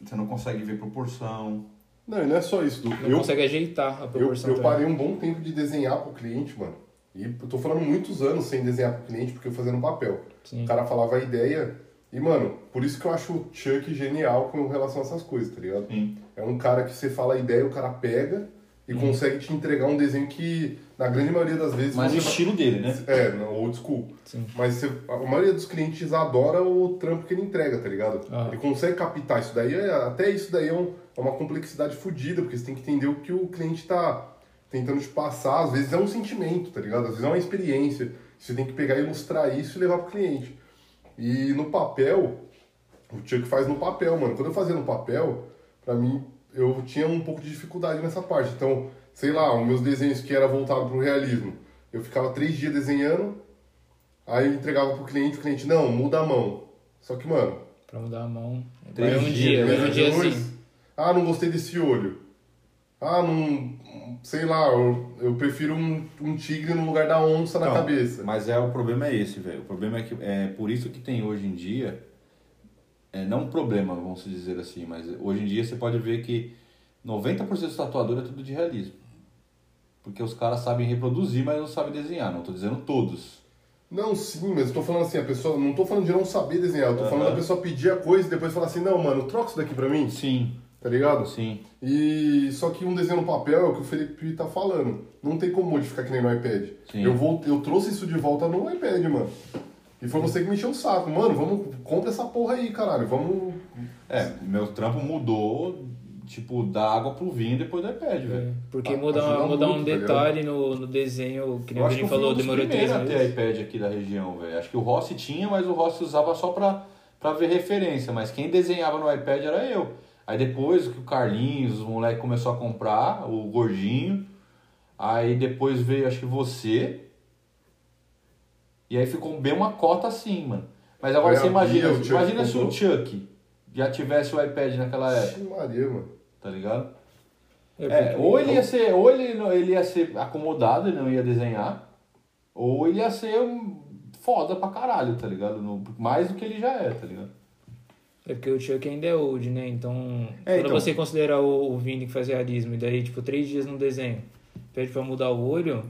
você não consegue ver proporção. Não, e não é só isso. Du. Não Eu, consegue ajeitar a eu, proporção. eu também. parei um bom tempo de desenhar pro cliente, mano. E eu tô falando muitos anos sem desenhar pro cliente porque eu fazia no papel. Sim. O cara falava a ideia. E, mano, por isso que eu acho o Chuck genial com relação a essas coisas, tá ligado? Sim. É um cara que você fala a ideia, o cara pega e Uhum. consegue te entregar um desenho que, na grande maioria das vezes. Mas o estilo dele, né? É, não, old school. Sim. Mas você- a maioria dos clientes adora o trampo que ele entrega, tá ligado? Ah. Ele consegue captar isso daí, é- até isso daí é, um- é uma complexidade fodida, porque você tem que entender o que o cliente tá tentando te passar. Às vezes é um sentimento, tá ligado? Às vezes é uma experiência. Você tem que pegar e ilustrar isso e levar pro cliente. E no papel, o Chuck faz no papel, mano. Quando eu fazia no papel, pra mim, eu tinha um pouco de dificuldade nessa parte. Então, sei lá, os meus desenhos que era voltado pro realismo, eu ficava três dias desenhando, aí eu entregava pro cliente, o cliente, não, muda a mão. Só que, mano, Pra mudar a mão. Três um dias, dia, vai um dia depois, assim. Ah, não gostei desse olho. Ah, não. Sei lá, eu, eu prefiro um, um tigre no lugar da onça na Então, cabeça. Mas é o problema é esse, velho. O problema é que é por isso que tem hoje em dia é não um problema, vamos dizer assim, mas hoje em dia você pode ver que 90% dos tatuadores é tudo de realismo. Porque os caras sabem reproduzir, mas não sabem desenhar. Não tô dizendo todos. Não, sim, mas eu tô falando assim, a pessoa. Não tô falando de não saber desenhar, eu tô falando Aham. da pessoa pedir a coisa e depois falar assim, não, mano, troca isso daqui pra mim, Sim, tá ligado? sim. E só que um desenho no papel é o que o Felipe tá falando. Não tem como modificar que nem no iPad. Sim. Eu, vou, eu trouxe isso de volta no iPad, mano. E foi você que me encheu o saco. Mano, vamos, compra essa porra aí, caralho. Vamos. É, meu trampo mudou, tipo, da água pro vinho depois do iPad, velho. É, Porque Ah, muda, ajuda muda um tá detalhe no, no desenho, que nem o Vini falou, demorou três meses. iPad aqui da região, velho. Acho que o Rossi tinha, mas o Rossi usava só pra, pra ver referência. Mas quem desenhava no iPad era eu. Aí depois que o Carlinhos, os moleques começou a comprar, o gordinho. Aí depois veio, acho que você. E aí ficou bem uma cota assim, mano. Mas agora Foi você imagina, imagina se o. Chuck já tivesse o iPad naquela época, Ixi, Maria, mano. tá ligado? É, É, ou ele ia ser, ou ele, não- ele ia ser acomodado e não ia desenhar, ou ele ia ser um foda pra caralho, tá ligado? No- mais do que ele já é, tá ligado? É porque o Chuck ainda é old, né? Então, É, quando então. você considerar o, o Vini que faz realismo, e daí, tipo, três dias no desenho, pede pra mudar o olho,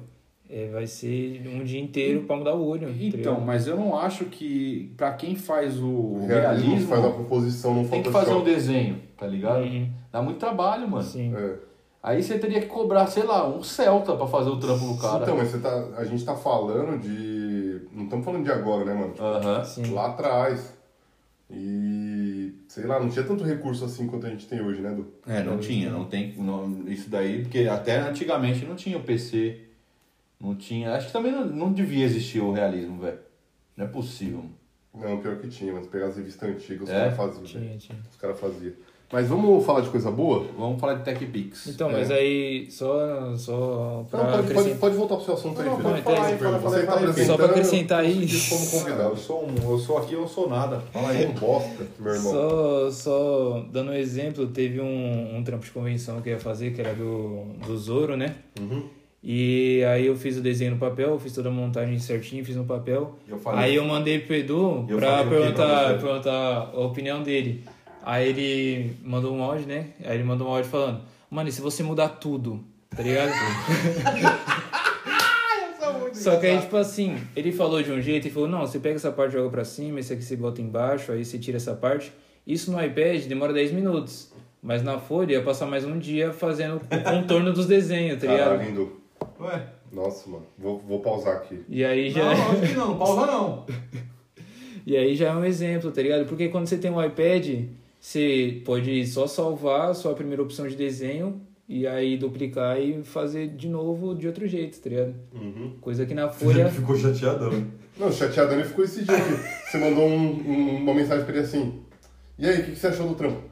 é, vai ser um dia inteiro pra mudar o olho. Então, mas eu não acho que pra quem faz o realismo, realismo faz a composição no tem que fazer um desenho, tá ligado? Uhum. Dá muito trabalho, mano. Sim. É. Aí você teria que cobrar, sei lá, um Celta pra fazer o trampo do cara. Então, mas você tá, a gente tá falando de. Não estamos falando de agora, né, mano? Aham. Sim. Lá atrás. E. Sei lá, não tinha tanto recurso assim quanto a gente tem hoje, né, Du? É, não tinha, não tem não, isso daí, porque até antigamente não tinha o PC, não tinha, acho que também não, não devia existir o realismo, velho. Não é possível. Não, pior que tinha, mas pegar as revistas antigas, os É? caras faziam. Tinha, tinha. Os caras faziam. Mas vamos falar de coisa boa? Vamos falar de TechPix. Então, mas aí, só, só pra Não, pode, pode, pode voltar pro seu assunto aí, Não, Felipe. pode falar aí, aí, tá aí. Só pra acrescentar eu aí. como eu convidado. sou um, eu sou aqui, eu não sou nada. Fala É um bosta, meu irmão. Só, só dando um exemplo, teve um, um trampo de convenção que eu ia fazer, que era do, do Zoro, né? Uhum. E aí eu fiz o desenho no papel, fiz toda a montagem certinho, fiz no papel. Eu falei- aí eu mandei pro Edu Eu pra quê pra perguntar, perguntar a opinião dele. Aí ele mandou um áudio, né? Aí ele mandou um áudio falando, mano, e se você mudar tudo, tá ligado? Só que aí, tipo assim, ele falou de um jeito e falou, não, você pega essa parte e joga pra cima, esse aqui você bota embaixo, aí você tira essa parte. Isso no iPad demora 10 minutos. Mas na Folha ia passar mais um dia fazendo o contorno dos desenhos, tá ligado? Caralho, lindo. Ué, Nossa, mano. Vou, vou pausar aqui. E aí já. não, acho que não, não pausa não. E aí já é um exemplo, tá ligado? Porque quando você tem um iPad, você pode só salvar a sua primeira opção de desenho e aí duplicar e fazer de novo de outro jeito, tá ligado? Uhum. Coisa que na Ele Folha. ficou chateadão. Não, chateado ele ficou esse dia aqui. Você mandou um- um- uma mensagem pra ele assim. E aí, o que, que você achou do trampo?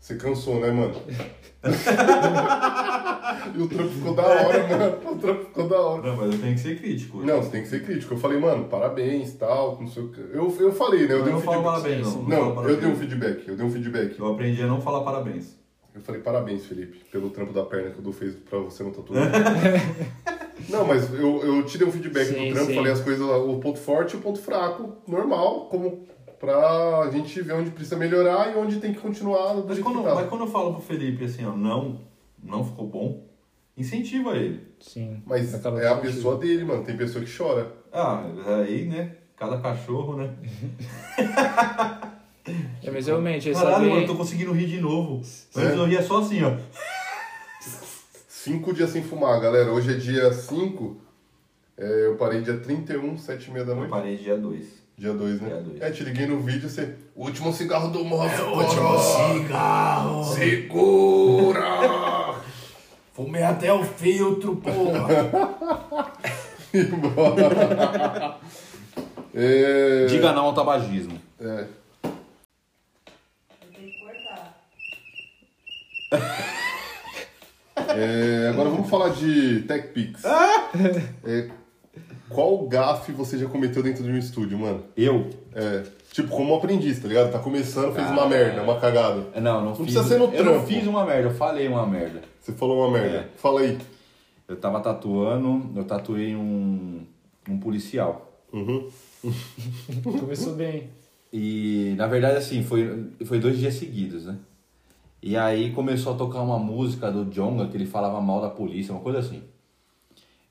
Você cansou, né, mano? e o trampo ficou da hora, mano. O trampo ficou da hora. Não, mas eu tenho que ser crítico. Não, você tem que ser crítico. Eu falei, mano, parabéns, tal, não sei o que. Eu, eu falei, né? Eu Eu dei um não falo feedback. parabéns, não. Falo Não, eu parabéns. dei um feedback, eu dei um feedback. Eu aprendi a não falar parabéns. Eu falei, parabéns, Felipe, pelo trampo da perna que o Du fez pra você no tatuagem. Não, mas eu, eu te dei um feedback Sim, do trampo, sim. falei as coisas, o ponto forte e o ponto fraco, normal, como pra gente ver onde precisa melhorar e onde tem que continuar do Mas quando, que tá. mas quando eu falo pro Felipe assim, ó, não, não ficou bom, incentiva ele. Sim. Mas acaba é a sentindo. pessoa dele, mano. Tem pessoa que chora. Ah, aí, né? Cada cachorro, né? É, mas realmente, é Caralho, mano, eu tô conseguindo rir de novo. Antes eu ria só assim, ó. Cinco dias sem fumar, galera. Hoje é dia 5. eu parei dia 31, 7 e meia da Eu noite. parei dia 2. Dia 2, né? Dia dois. É, te liguei no vídeo, você... O último cigarro do moço, É último cigarro. Segura! Fumei até o filtro, porra. é... Diga não ao tabagismo. É. Tem que cortar. É, agora vamos falar de TechPix. É, qual gafe você já cometeu dentro de um estúdio, mano? Eu? É, tipo, como aprendiz, tá ligado? Tá começando, fez uma Ah. merda, uma cagada. Não, não, fiz. precisa ser no Eu não trampo. fiz uma merda, eu falei uma merda. Você falou uma merda. É. Fala aí. Eu tava tatuando, eu tatuei um, um policial. Uhum. Começou bem. E na verdade assim, foi, foi dois dias seguidos, né? E aí começou a tocar uma música do Jonga que ele falava mal da polícia, uma coisa assim.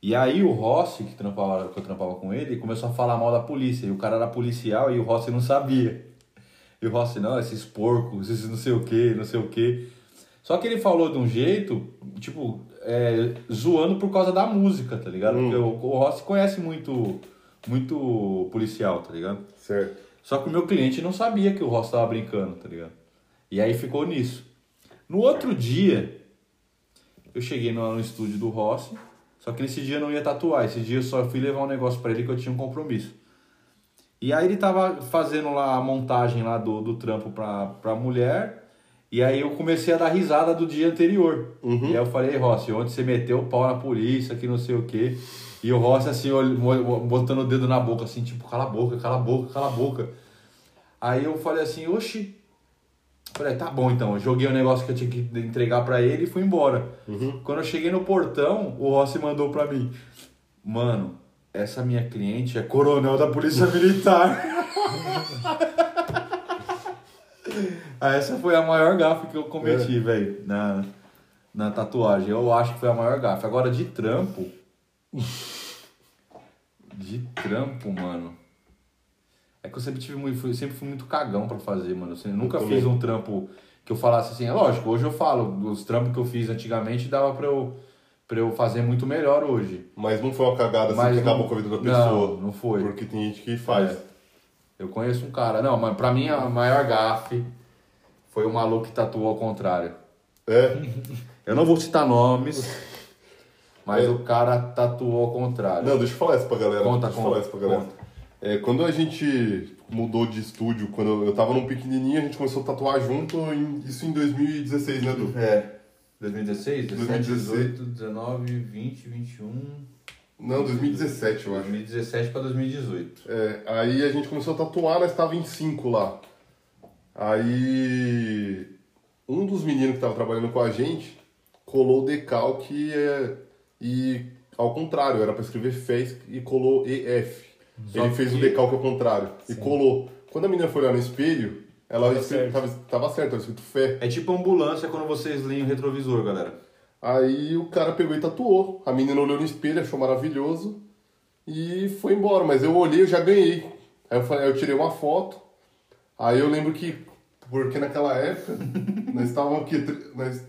E aí o Rossi, que, trampava, que eu trampava com ele, começou a falar mal da polícia. E o cara era policial e o Rossi não sabia. E o Rossi, não, esses porcos, esses não sei o que, não sei o que. Só que ele falou de um jeito, tipo, é, zoando por causa da música, tá ligado? Porque o, o Rossi conhece muito, muito policial, tá ligado? Certo. Só que o meu cliente não sabia que o Rossi tava brincando, tá ligado? E aí ficou nisso. No outro dia, eu cheguei no, no estúdio do Rossi, só que nesse dia eu não ia tatuar, esse dia eu só fui levar um negócio pra ele que eu tinha um compromisso. E aí ele tava fazendo lá a montagem lá do, do trampo pra, pra mulher, e aí eu comecei a dar risada do dia anterior. E aí eu falei, Rossi, ontem você meteu o pau na polícia, que não sei o quê. E o Rossi assim, botando o dedo na boca, assim, tipo, cala a boca, cala a boca, cala a boca. Aí eu falei assim, oxi. Falei, tá bom então. Eu joguei o negócio que eu tinha que entregar pra ele e fui embora. Quando eu cheguei no portão, o Rossi mandou pra mim: Mano, essa minha cliente é coronel da Polícia Militar. Ah, essa foi a maior gafe que eu cometi, velho, na, na tatuagem. Eu acho que foi a maior gafe. Agora, de trampo. De trampo, mano. É que eu sempre tive muito, fui- sempre fui muito cagão pra fazer, mano. Eu nunca também. fiz um trampo que eu falasse assim, é lógico, hoje eu falo, os trampos que eu fiz antigamente dava pra eu, pra eu fazer muito melhor hoje. Mas não foi uma cagada assim Mas que não- acabou com a vida da não, pessoa. não foi. Porque tem gente que faz. É. Eu conheço um cara, não, mas pra mim a maior gafe foi o maluco que tatuou ao contrário. É. Eu não vou citar nomes, mas É. o cara tatuou ao contrário. Não, deixa eu falar isso pra galera. Conta, deixa eu conta, falar isso pra galera. conta. É, quando a gente mudou de estúdio, quando eu- tava num pequenininho, a gente começou a tatuar junto, em- isso em 2016, né, Du? É. 2016, 17, 2016. 18, 19, 20, 21. Não, 2017, eu acho. 2017 pra 2018. É, aí a gente começou a tatuar, nós tava em cinco lá. Aí um dos meninos que tava trabalhando com a gente colou o decalque é, e ao contrário, era pra escrever fez e colou EF. Só Ele fez o que- decalque ao contrário e colou. Quando a menina foi olhar no espelho, ela Tava escre- certo. tava, tava certo, tava escrito fé. É tipo ambulância quando vocês leem o retrovisor, galera. Aí o cara pegou e tatuou. A menina olhou no espelho, achou maravilhoso e foi embora. Mas eu olhei, eu já ganhei. Aí eu, falei, aí eu tirei uma foto. Aí eu lembro que, porque naquela época, nós estávamos aqui, nós,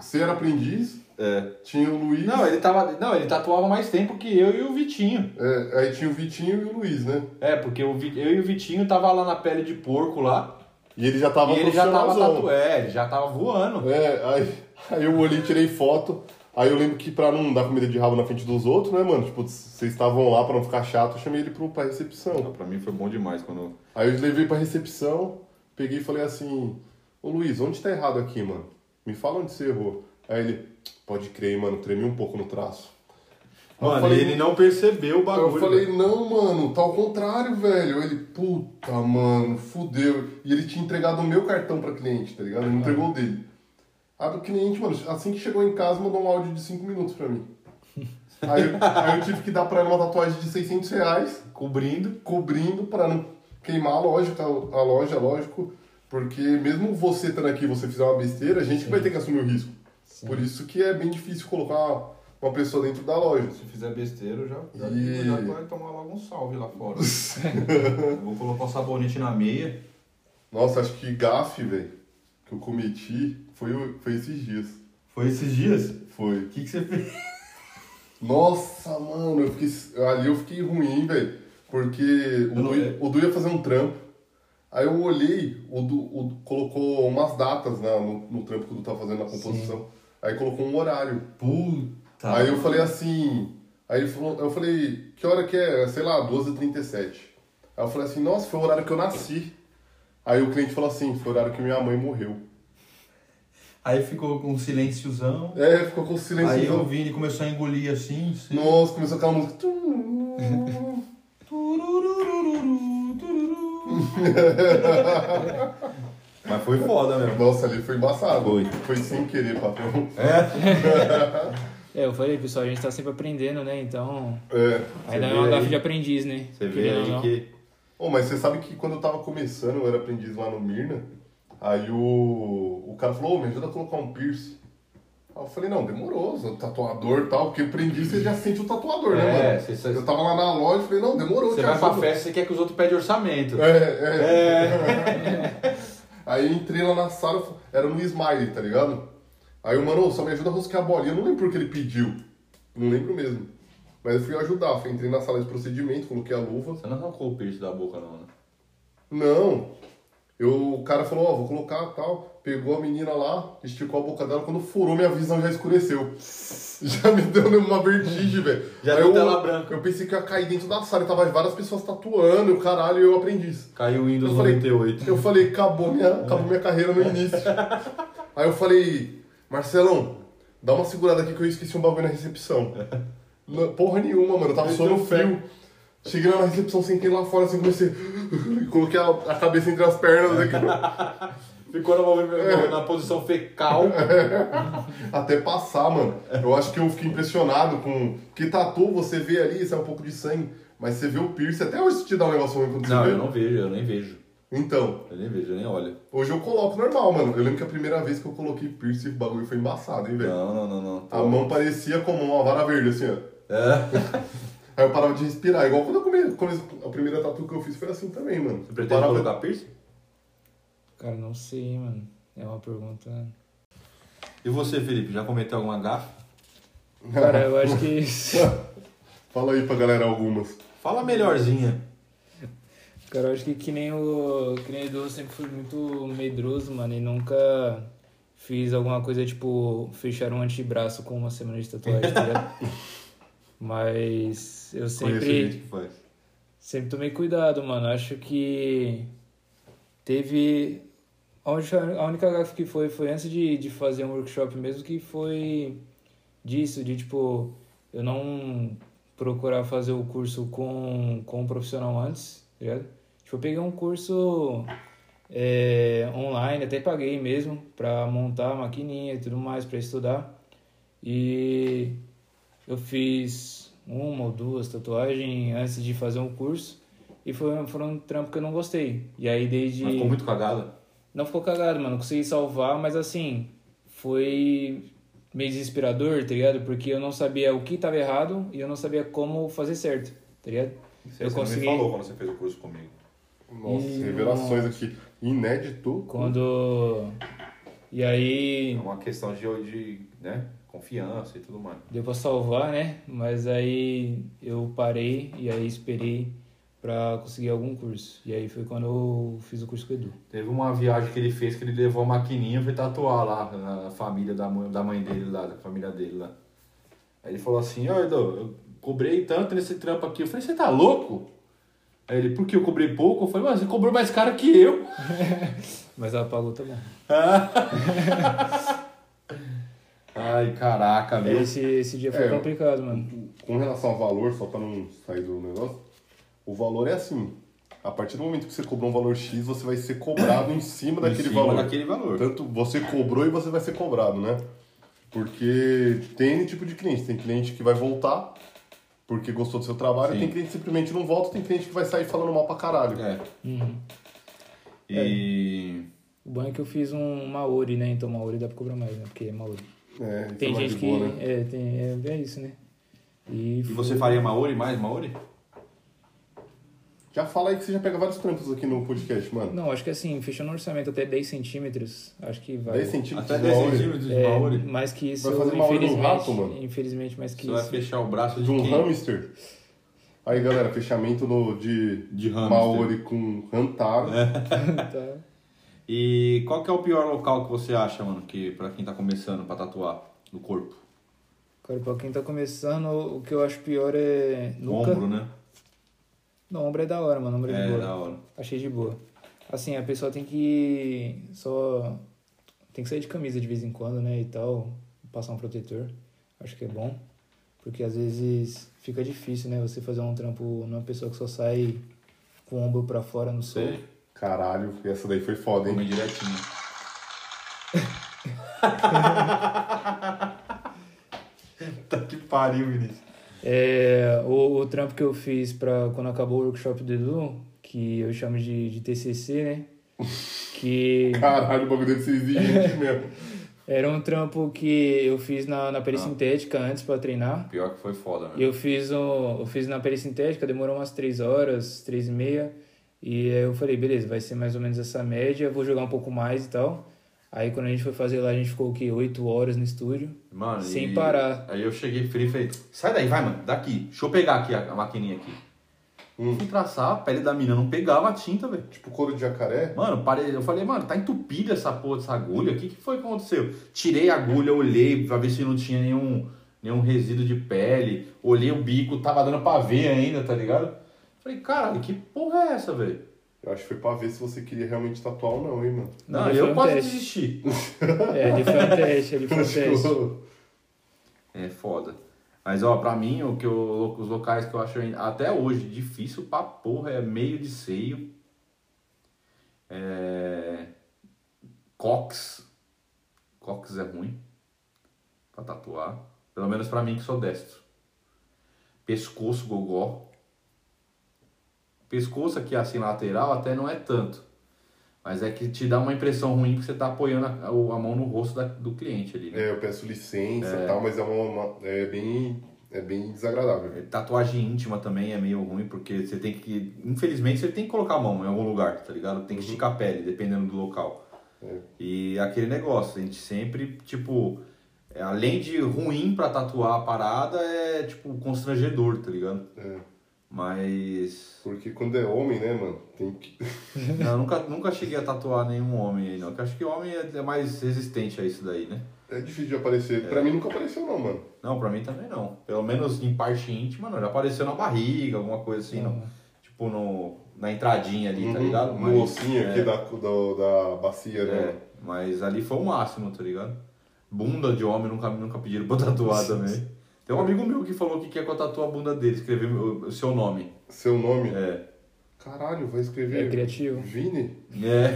você era aprendiz, É. tinha o Luiz, Não, ele tava. Não, ele tatuava mais tempo que eu e o Vitinho. é, aí tinha o Vitinho e o Luiz, né? É, porque o Vi- eu e o Vitinho tava lá na pele de porco lá. E ele já tava e ele já tava tatu... É, ele já tava voando. É, aí, aí eu olhei, tirei foto. Aí eu lembro que pra não dar comida de rabo na frente dos outros, né, mano? Tipo, vocês estavam lá pra não ficar chato, eu chamei ele pro, pra recepção. Pra mim foi bom demais quando. Aí eu levei pra recepção, peguei e falei assim, ô Luiz, onde tá errado aqui, mano? Me fala onde você errou. Aí ele, pode crer, mano, tremi um pouco no traço. Mano, falei, ele não percebeu o Aí bagulho. eu falei, não, mano, tá ao contrário, velho. Ele, puta, mano, fudeu. E ele tinha entregado o meu cartão pra cliente, tá ligado? Ele não entregou o dele. Aí o cliente, mano, assim que chegou em casa, mandou um áudio de 5 minutos pra mim. Aí, eu- aí eu tive que dar pra ela uma tatuagem de 600 reais, Cobrindo. cobrindo pra não queimar a loja, a a loja, lógico. Porque mesmo você estando aqui, você fizer uma besteira, a gente que vai ter que assumir o risco. Por isso que é bem difícil colocar uma pessoa dentro da loja. Se fizer besteira, já, já, E- já vai tomar logo um salve lá fora. Vou colocar um sabonete na meia. Nossa, acho que gafe, velho, que eu cometi foi, o- foi esses dias. Foi esses dias? Foi. O que, que você fez? Nossa, mano, eu fiquei, ali eu fiquei ruim, velho. Porque o Eu Du, o Du ia fazer um trampo. Aí eu olhei, o Du, o Du colocou umas datas na, no, no trampo que o Du tava fazendo na composição. Aí colocou um horário. Puta. Aí eu falei assim. Aí ele falou, eu falei, que hora que é? Sei lá, 12h37. Aí eu falei assim, nossa, foi o horário que eu nasci. Aí o cliente falou assim, foi o horário que minha mãe morreu. Aí ficou com um silenciozão. É, ficou com silêncio. Aí o Vini começou a engolir assim. assim. Nossa, começou aquela música. Mas foi foda mesmo. Nossa, ali foi embaçado. Foi. Foi sem querer, patrão. É, eu falei, pessoal, a gente tá sempre aprendendo, né? Então, É. ainda é uma gafe de aprendiz, né? Você vê aí não. que. Oh, mas você sabe que quando eu tava começando, eu era aprendiz lá no Mirna, aí o, o cara falou, ô, me ajuda a colocar um piercing. Eu falei, não, demorou, sou tatuador e tal, porque aprendiz você já sente o tatuador, né, É, mano? você- você- Eu tava lá na loja e falei, não, demorou, Você vai pra ajudo. festa e você quer que os outros pedem orçamento. É, é. Aí entrei lá na sala, era no Smiley, tá ligado? Aí o mano, só me ajuda a rosquear a bolinha. Eu não lembro por que ele pediu. Não lembro mesmo. Mas eu fui ajudar, fui, entrei na sala de procedimento, coloquei a luva. Você não arrancou o piercing da boca, não, né? Não. Eu, o cara falou, ó, vou colocar tal. Pegou a menina lá, esticou a boca dela. Quando furou, minha visão já escureceu. Já me deu uma vertigem, velho. Já Aí deu eu, tela branca. Eu pensei que ia cair dentro da sala. E tava várias pessoas tatuando, o caralho, e eu aprendiz. Caiu o Windows Eu falei- 98. Eu falei, acabou minha, acabou minha carreira no início. Aí eu falei, Marcelão, dá uma segurada aqui que eu esqueci um bagulho na recepção. Porra nenhuma, mano, eu tava só no frio. Cheguei na recepção, sentei lá fora, assim, comecei. coloquei a, a cabeça entre as pernas aqui, Ficou na, movimento- na posição fecal. até passar, mano. Eu acho que eu fiquei impressionado com. Porque tatu, você vê ali, sai um pouco de sangue, mas você vê o piercing, até hoje te dá um negócio ruim quando Não, você vê. eu não vejo, eu nem vejo. Então, Eu nem vejo, eu nem olho. hoje eu coloco normal, mano. Eu lembro que a primeira vez que eu coloquei piercing, o bagulho foi embaçado, hein, velho. Não, não, não, não. A mão parecia como uma vara verde, assim, ó. É. Aí eu parava de respirar. Igual quando eu come- a primeira tatu que eu fiz foi assim também, mano. Você pretende parava- colocar piercing? Cara, não sei, mano. É uma pergunta. E você, Felipe, já cometeu alguma gafe? Cara, eu acho que. Fala aí pra galera algumas. Fala melhorzinha. Cara, eu acho que que nem o. Que nem o Edu, eu sempre fui muito medroso, mano, e nunca fiz alguma coisa tipo fechar um antebraço com uma semana de tatuagem, tá ligado? Mas eu sempre. que faz. Sempre tomei cuidado, mano. Acho que teve. A única, gafe que foi foi antes de, de fazer um workshop mesmo, que foi disso, de tipo, eu não procurar fazer o curso com, com um profissional antes, tá ligado? Tipo, eu peguei um curso é, online, até paguei mesmo, pra montar a maquininha e tudo mais, pra estudar. E eu fiz uma ou duas tatuagens antes de fazer um curso. E foi, foi um trampo que eu não gostei. E aí desde. Mas ficou muito cagada. Não ficou cagado, mano. Consegui salvar, mas assim, foi meio desesperador, tá ligado? Porque eu não sabia o que tava errado e eu não sabia como fazer certo, tá ligado? Você, Eu você consegui- não me falou quando você fez o curso comigo. Nossa, E- revelações aqui. Inédito. Quando. E aí. É uma questão de, de né, confiança e tudo mais. Deu pra salvar, né? Mas aí eu parei e aí esperei pra conseguir algum curso. E aí foi quando eu fiz o curso com o Edu. Teve uma viagem que ele fez que ele levou a maquininha e foi tatuar lá na família da mãe, da mãe dele lá, da família dele lá. Aí ele falou assim, ó Edu, eu cobrei tanto nesse trampo aqui. Eu falei, você tá louco? Aí ele, por que eu cobrei pouco? Eu falei, mas você cobrou mais caro que eu. Mas ela pagou, bom. Ai, caraca, viu? Esse, esse dia foi É, complicado, mano. Com relação ao valor, só pra não sair do negócio, o valor é assim. A partir do momento que você cobrou um valor X, você vai ser cobrado em cima Em daquele cima valor. daquele valor. Tanto você cobrou e você vai ser cobrado, né? Porque tem N tipo de cliente. Tem cliente que vai voltar porque gostou do seu trabalho, Sim. tem cliente que simplesmente não volta, tem cliente que vai sair falando mal pra caralho. É. Uhum. E. O bom é que eu fiz um Maori, né? Então Maori dá pra cobrar mais, né? Porque é Maori. É, Tem é mais gente que. boa, né? É, tem, é, é isso, né? E, E foi- você faria Maori mais Maori? Já fala aí que você já pega vários trampos aqui no podcast, mano. Não, acho que assim, fechando o orçamento até 10 centímetros, acho que vai. 10 centímetros Até de 10 Maori. centímetros de É, Maori? mais que isso, Vai fazer infelizmente. rato, mano? Infelizmente, mais que Você vai isso. fechar o braço de, De um quem? hamster. Aí, galera, fechamento no, de, De hamster. Maori com Hantaro. tá. E qual que é o pior local que você acha, mano, que pra quem tá começando pra tatuar no corpo? Cara, pra quem tá começando, o que eu acho pior é nuca. Ombro, né? Não, ombro é da hora, mano. Ombro é, de É, boa. da hora. Achei de boa. Assim, a pessoa tem que só tem que sair de camisa de vez em quando, né, e tal, passar um protetor. Acho que é bom, porque às vezes fica difícil, né, você fazer um trampo numa pessoa que só sai com o ombro pra fora no sol. Caralho, essa daí foi foda, hein? Come direitinho. tá que pariu, Vinícius. É, o, o trampo que eu fiz pra quando acabou o workshop do Edu, que eu chamo de, de TCC, né? Que Caralho, o bagulho deve ser exigente mesmo. era um trampo que eu fiz na, na perisintética antes pra treinar. Pior que foi foda, né? Eu fiz, um, eu fiz na perisintética, demorou umas 3 horas, 3 e meia. E aí eu falei, beleza, vai ser mais ou menos essa média, vou jogar um pouco mais e tal. Aí quando a gente foi fazer lá, a gente ficou o quê? 8 horas no estúdio. Mano, Sem e- parar. Aí eu cheguei frio e falei, sai daí, vai, mano, daqui. Deixa eu pegar aqui a, a maquininha aqui. Hum. Fui traçar, a pele da mina não pegava a tinta, velho. Tipo couro de jacaré. Mano, parei, eu falei, mano, tá entupida essa porra dessa agulha. O que, que foi que aconteceu? Tirei a agulha, olhei pra ver se não tinha nenhum, nenhum resíduo de pele. Olhei o bico, tava dando pra ver ainda, tá ligado? Falei, caralho, que porra é essa, velho? Eu acho que foi pra ver se você queria realmente tatuar ou não, hein, mano. Não, ali eu um quase teste. desisti. É, ele foi um teste, ele foi um teste. É foda. Mas, ó, pra mim, o que eu, os locais que eu acho até hoje difícil pra porra é meio de seio. É... Cox. Cox é ruim pra tatuar. Pelo menos pra mim que sou destro. Pescoço gogó. Pescoço aqui assim lateral até não é tanto. Mas é que te dá uma impressão ruim que você tá apoiando a, a mão no rosto da- do cliente ali. Né? É, eu peço licença e tal, mas é, uma, uma- é bem, é bem desagradável. É, Tatuagem íntima também é meio ruim, porque você tem que. Infelizmente, você tem que colocar a mão em algum lugar, tá ligado? Tem que esticar a pele, dependendo do local. E aquele negócio, a gente sempre, tipo. é, além de ruim pra tatuar a parada, é, tipo, constrangedor, tá ligado? É. Mas. Porque quando é homem, né, mano, tem que. Não, eu nunca, nunca cheguei a tatuar nenhum homem aí, não. Porque eu acho que homem é é mais resistente a isso daí, né? É difícil de aparecer. Pra mim nunca apareceu, não, mano. Não, pra mim também não. Pelo menos em parte íntima, não. Já apareceu na barriga, alguma coisa assim, não. Tipo no, na entradinha ali, tá Uhum, ligado? No ossinho é, aqui da, do- da bacia, né? É, mas ali foi o máximo, tá ligado? Bunda de homem nunca, nunca pediram pra tatuar também. Tem um amigo meu que falou que quer que eu tatue a bunda dele, escrever o, seu nome. Seu nome? É. Caralho, vai escrever. É criativo. Vini? É.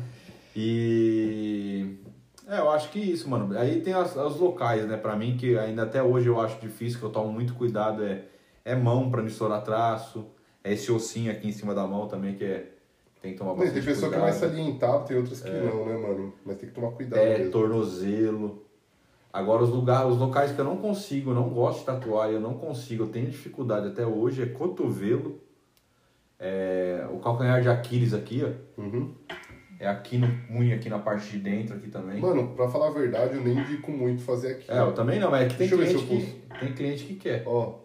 e. É, eu acho que isso, mano. Aí tem as, os locais, né? Pra mim, que ainda até hoje eu acho difícil, que eu tomo muito cuidado, é, é mão pra não estourar traço. É esse ossinho aqui em cima da mão também, que é, Tem que tomar bastante tem pessoa que é cuidado. mais salientado, tem outras que não, né, mano? Mas tem que tomar cuidado É, mesmo. tornozelo. Agora, os, lugares, os locais que eu não consigo, eu não gosto de tatuar, eu não consigo, eu tenho dificuldade até hoje, é cotovelo, é, o calcanhar de Aquiles aqui, ó. Uhum. É aqui no punho, aqui na parte de dentro aqui também. Mano, pra falar a verdade, eu nem indico muito fazer aqui. É, eu também não, mas é que tem cliente, que, tem cliente que quer. Ó,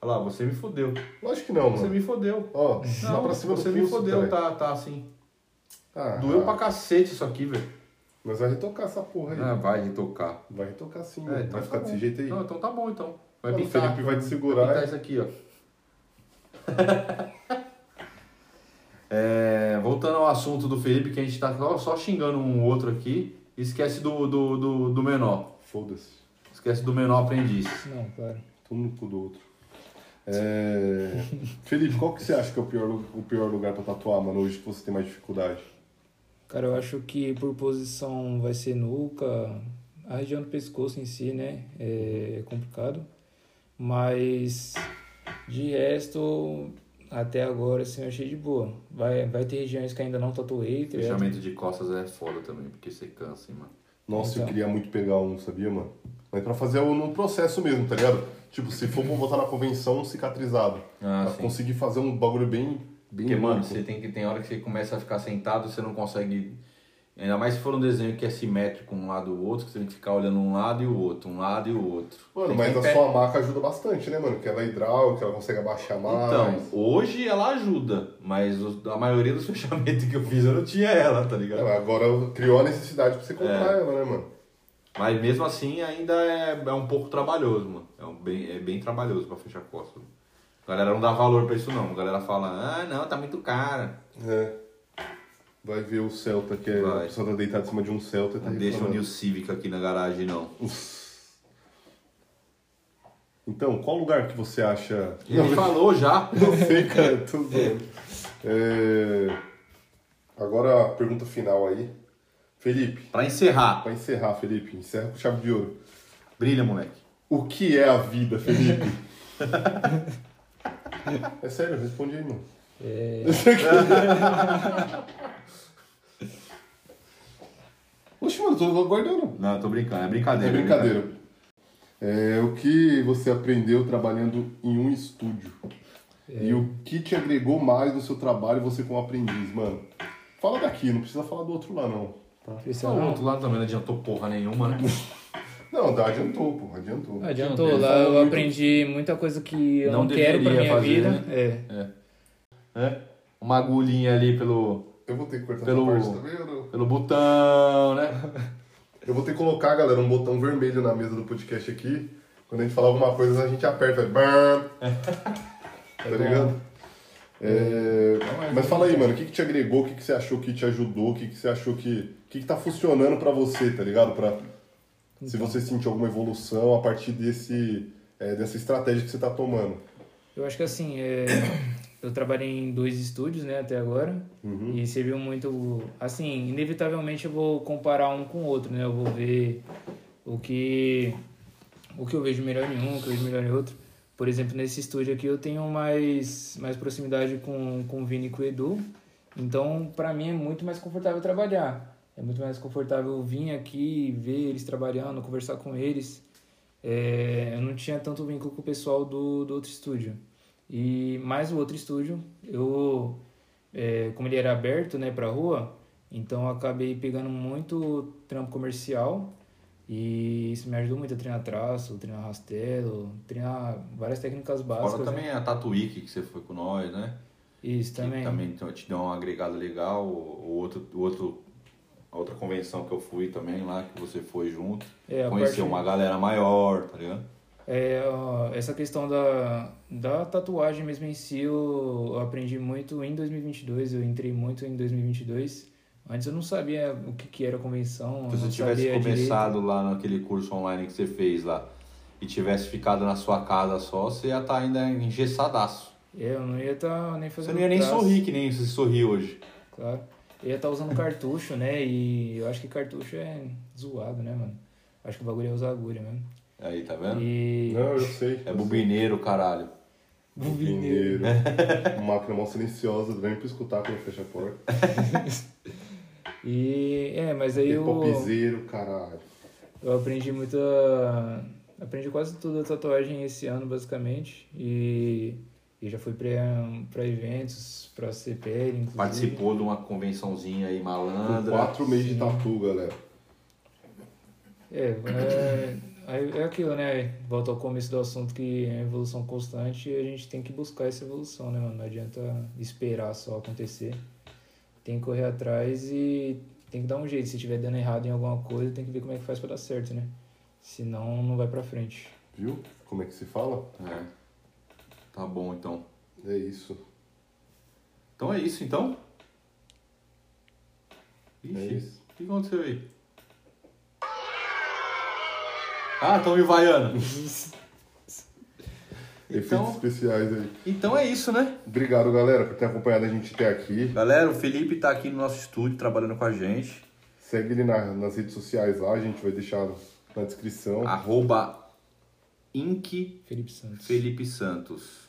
Olha lá, você me fodeu. lógico que não, Você mano. me fodeu. Ó, Não, pra cima você me fodeu, tá, tá assim. Ah, Doeu ah, pra cacete isso aqui, velho. Mas vai retocar essa porra aí. Ah, vai retocar. Vai retocar sim, É, mano. então vai tá ficar bom. desse jeito aí. Não, então tá bom então. Vai Mano, o pintar. Felipe vai te segurar, pintar é? isso aqui, ó. É, voltando ao assunto do Felipe, que a gente tá só, xingando um outro aqui. Esquece do, do, do, do menor. Foda-se. Esquece do menor aprendiz. Não, claro. Todo no cu do outro. É... Felipe, qual que você acha que é o pior, o pior lugar pra tatuar, mano, hoje que você tem mais dificuldade? Cara, eu acho que por posição vai ser nuca, a região do pescoço em si, né? É complicado. Mas de resto, até agora, assim, eu achei de boa. Vai, vai ter regiões que ainda não tatuei, tá ligado? Fechamento de costas é foda também, porque você cansa, hein, mano. Nossa, eu Então. queria muito pegar um, sabia, mano? Mas pra fazer no processo mesmo, tá ligado? Tipo, se for pra botar na convenção, cicatrizado. Ah, pra sim. conseguir fazer um bagulho bem... bem Porque, mano, você tem que tem hora que você começa a ficar sentado, você não consegue. Ainda mais se for um desenho que é simétrico um lado e o outro, que você tem que ficar olhando um lado e o outro, um lado e o outro. Mano, Tem mas a pé- sua maca ajuda bastante, né, mano? Que ela é hidráulica, ela consegue abaixar mais. Então, hoje ela ajuda, mas a maioria dos fechamentos que eu fiz eu não tinha ela, tá ligado? É, agora criou a necessidade pra você comprar É. ela, né, mano? Mas mesmo assim ainda é, é um pouco trabalhoso, mano. É, um bem, é bem trabalhoso pra fechar costas. A galera não dá valor pra isso não. A galera fala, ah não, tá muito cara. É. Vai ver o Celta, que é. Vai. A pessoa tá deitada em cima de um Celta e tá Não deixa o reclamando. New Civic aqui na garagem, não. Então, qual lugar que você acha. Ele falou já. Não sei, cara, tudo bem. É... Agora a pergunta final aí. Felipe, Pra encerrar, pra encerrar, Felipe, encerra com chave de ouro. brilha, moleque. O que é a vida, Felipe? é sério, responde aí, mano. É, Oxe, mano, tô aguardando. Não, eu tô brincando, é É brincadeira. brincadeira. É, o que você aprendeu trabalhando em um estúdio? E o que te agregou mais no seu trabalho você como aprendiz, mano? Fala daqui, não precisa falar do outro lá, não. Tá? precisa Não, o outro lado também não adiantou porra nenhuma, né? Não, dá, adiantou, pô, adiantou. Adiantou, lá eu muito- aprendi muita coisa que eu Não não, quero pra minha fazer, vida. né? É. É. Uma agulhinha ali pelo, Eu vou ter que cortar Pelo- essa parte também ou não? pelo botão, né? Eu vou ter que colocar, galera, um botão vermelho na mesa do podcast aqui. Quando a gente falar alguma coisa, a gente aperta. vai, bam. tá ligado? É, mas fala aí, mano, o que, que te agregou, o que, que você achou que te ajudou, o que, que você achou que. O que, que tá funcionando pra você, tá ligado? Pra, se você sentiu alguma evolução a partir desse, é, dessa estratégia que você tá tomando. Eu acho que assim, é, eu trabalhei em dois estúdios, né, até agora. Uhum. E serviu muito. Assim, inevitavelmente eu vou comparar um com o outro, né? Eu vou ver o que. O que eu vejo melhor em um, o que eu vejo melhor em outro. Por exemplo, nesse estúdio aqui eu tenho mais, mais proximidade com, com o Vini e com o Edu. Então, pra mim é muito mais confortável trabalhar. É muito mais confortável vir aqui, ver eles trabalhando, conversar com eles. É, eu não tinha tanto vínculo com o pessoal do, do outro estúdio. E mais o outro estúdio, eu, é, como ele era aberto né, para rua, então eu acabei pegando muito trampo comercial e isso me ajudou muito a treinar traço, treinar rastelo, treinar várias técnicas básicas. Fora né? também a Tatuíque que você foi com nós, né? Isso Que também. também te- deu uma agregada legal. O outro, o outro, a outra convenção que eu fui também lá, que você foi junto. É, Conheceu uma galera maior, tá ligado? É, essa questão da, da tatuagem mesmo em si, eu, aprendi muito em 2022, eu entrei muito em 2022. Antes eu não sabia o que, que era convenção, Se você tivesse começado lá naquele curso online que você fez lá e tivesse ficado na sua casa só, você ia estar ainda engessadaço. direito. É, eu não ia estar nem fazendo Você não ia nem traço, sorrir que nem você sorri hoje. Claro. Eu ia estar usando cartucho, né? E eu acho que cartucho é zoado, né, mano? Acho que o bagulho é usar agulha mesmo. Aí, tá vendo? E... Não, eu sei. É eu bobineiro, caralho. Bubineiro. Uma máquina mal silenciosa, vem pra escutar quando fecha a porta. E é, mas aí eu, Popzeiro, caralho. eu aprendi muito a... Aprendi quase tudo a tatuagem esse ano, basicamente. E, e já fui pra, pra eventos, pra CPL, inclusive. Participou de uma convençãozinha aí Com malandra. quatro meses de tatu, galera. É, é, aí é aquilo, né? Volta ao começo do assunto que é a evolução constante e a gente tem que buscar essa evolução, né, mano? Não adianta esperar só acontecer. Tem que correr atrás e tem que dar um jeito. Se estiver dando errado em alguma coisa, tem que ver como é que faz pra dar certo, né? Senão não vai pra frente. Viu? Como é que se fala? É. Tá bom, então. É isso. Então é isso, então? Ixi, É isso. o que aconteceu aí? Ah, estão me vaiando. Efeitos Então, especiais aí. então é isso, né? Obrigado, galera, por ter acompanhado a gente até aqui. Galera, o Felipe tá aqui no nosso estúdio trabalhando com a gente. Segue ele na- nas redes sociais lá, a gente vai deixar na descrição. Arroba Inc Felipe Santos. Felipe Santos.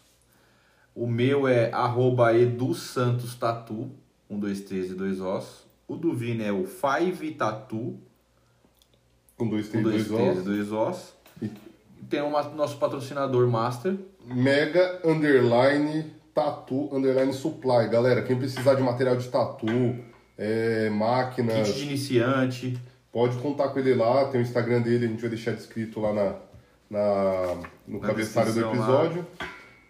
O meu é arroba Edu Santos Tatu, um, dois, três e dois ossos. O do Vini é o Five Tatu, Com dois, um, tem dois, dois três e dois ossos. E tem o nosso patrocinador Master. Mega Underline Tatu Underline Supply. Galera, quem precisar de material de tatu, é, máquinas, Kit de iniciante. pode contar com ele lá. Tem o Instagram dele, a gente vai deixar descrito lá na, na- no Na cabeçalho do descrição lá. episódio.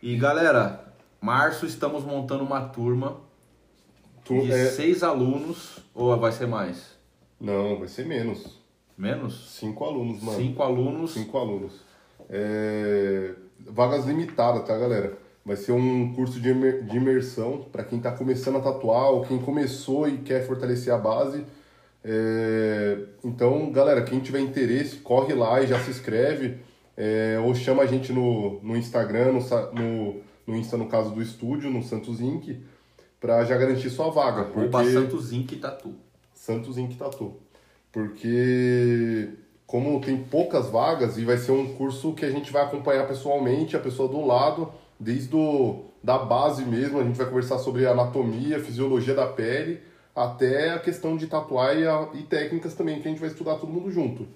E galera, março estamos montando uma turma Tu- de é- seis alunos. Ou vai ser mais? Não, vai ser menos. Menos? Cinco alunos, mano. Cinco alunos. Cinco alunos. É, Vagas limitadas, tá, galera? Vai ser um curso de imer- de imersão para quem tá começando a tatuar ou quem começou e quer fortalecer a base. É, Então, galera, quem tiver interesse, corre lá e já se inscreve. É, ou chama a gente no, no Instagram, no, no, no Insta, no caso do estúdio, no Santos Inc., pra já garantir sua vaga. Arroba porque... Santos Inc Tatu. Santos Inc. Tatu. Porque como tem poucas vagas e vai ser um curso que a gente vai acompanhar pessoalmente, a pessoa do lado, desde o, da base mesmo, a gente vai conversar sobre anatomia, fisiologia da pele, até a questão de tatuar e, a- e técnicas também, que a gente vai estudar todo mundo junto.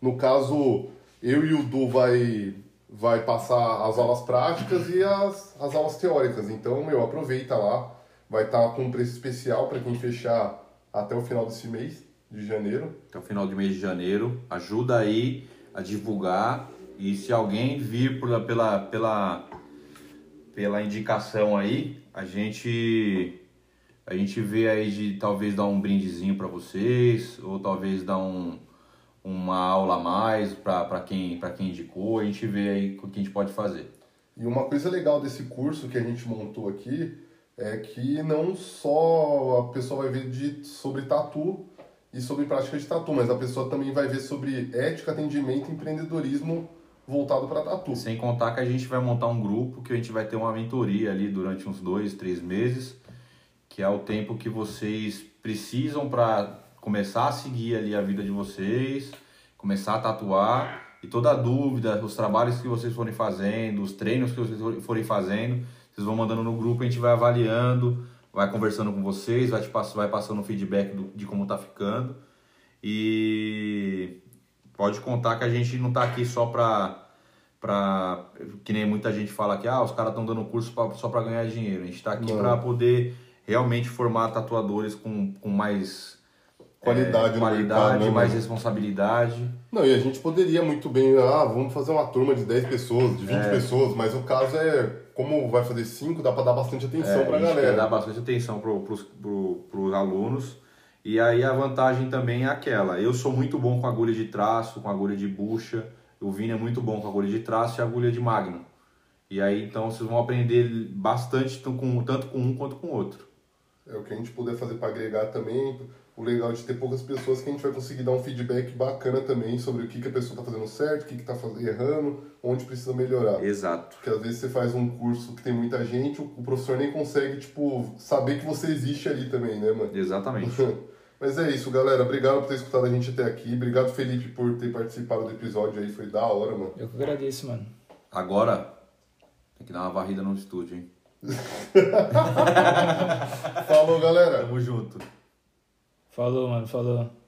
No caso, eu e o Du vai, vai passar as aulas práticas e as, as aulas teóricas. Então, meu, aproveita lá. Vai estar com um preço especial para quem fechar até o final desse mês de janeiro. até o final de mês de janeiro. Ajuda aí a divulgar. E se alguém vir por- pela, pela, pela indicação aí, a gente a gente vê aí de talvez dar um brindezinho para vocês, ou talvez dar um, uma aula a mais para quem, pra quem indicou. A gente vê aí o que a gente pode fazer. E uma coisa legal desse curso que a gente montou aqui é que não só a pessoa vai ver de, sobre tatu e sobre prática de tatu, mas a pessoa também vai ver sobre ética, atendimento e empreendedorismo voltado para tatu. Sem contar que a gente vai montar um grupo que a gente vai ter uma mentoria ali durante uns dois, três meses, que é o tempo que vocês precisam para começar a seguir ali a vida de vocês, começar a tatuar e toda a dúvida, os trabalhos que vocês forem fazendo, os treinos que vocês forem fazendo, vocês vão mandando no grupo, a gente vai avaliando, vai conversando com vocês, vai, te pass vai passando feedback do, de como tá ficando e pode contar que a gente não tá aqui só pra para que nem muita gente fala que ah, os caras estão dando curso pra, só para ganhar dinheiro. A gente está aqui para poder realmente formar tatuadores com, com mais Qualidade é, qualidade, mercado, né, mais mano? responsabilidade. Não, e a gente poderia muito bem, ah, vamos fazer uma turma de 10 pessoas, de 20 pessoas, mas o caso é, como vai fazer 5, dá para dar bastante atenção É, pra a galera. dar bastante atenção para os pro, alunos. E aí a vantagem também é aquela. Eu sou muito bom com agulha de traço, com agulha de bucha. O Vini é muito bom com agulha de traço e agulha de magno. E aí então vocês vão aprender bastante tanto com, tanto com um quanto com o outro. É o que a gente puder fazer para agregar também. O legal de ter poucas pessoas é que a gente vai conseguir dar um feedback bacana também sobre o que, que a pessoa está fazendo certo, o que está errando, onde precisa melhorar. Exato. Porque às vezes você faz um curso que tem muita gente, o o professor nem consegue, tipo, saber que você existe ali também, né, mano? Exatamente. Mas é isso, galera. Obrigado por ter escutado a gente até aqui. Obrigado, Felipe, por ter participado do episódio aí. Foi da hora, mano. Eu que agradeço, mano. Agora Tem que dar uma varrida no estúdio, hein? Falou, galera. Tamo junto. Falou, mano, falou.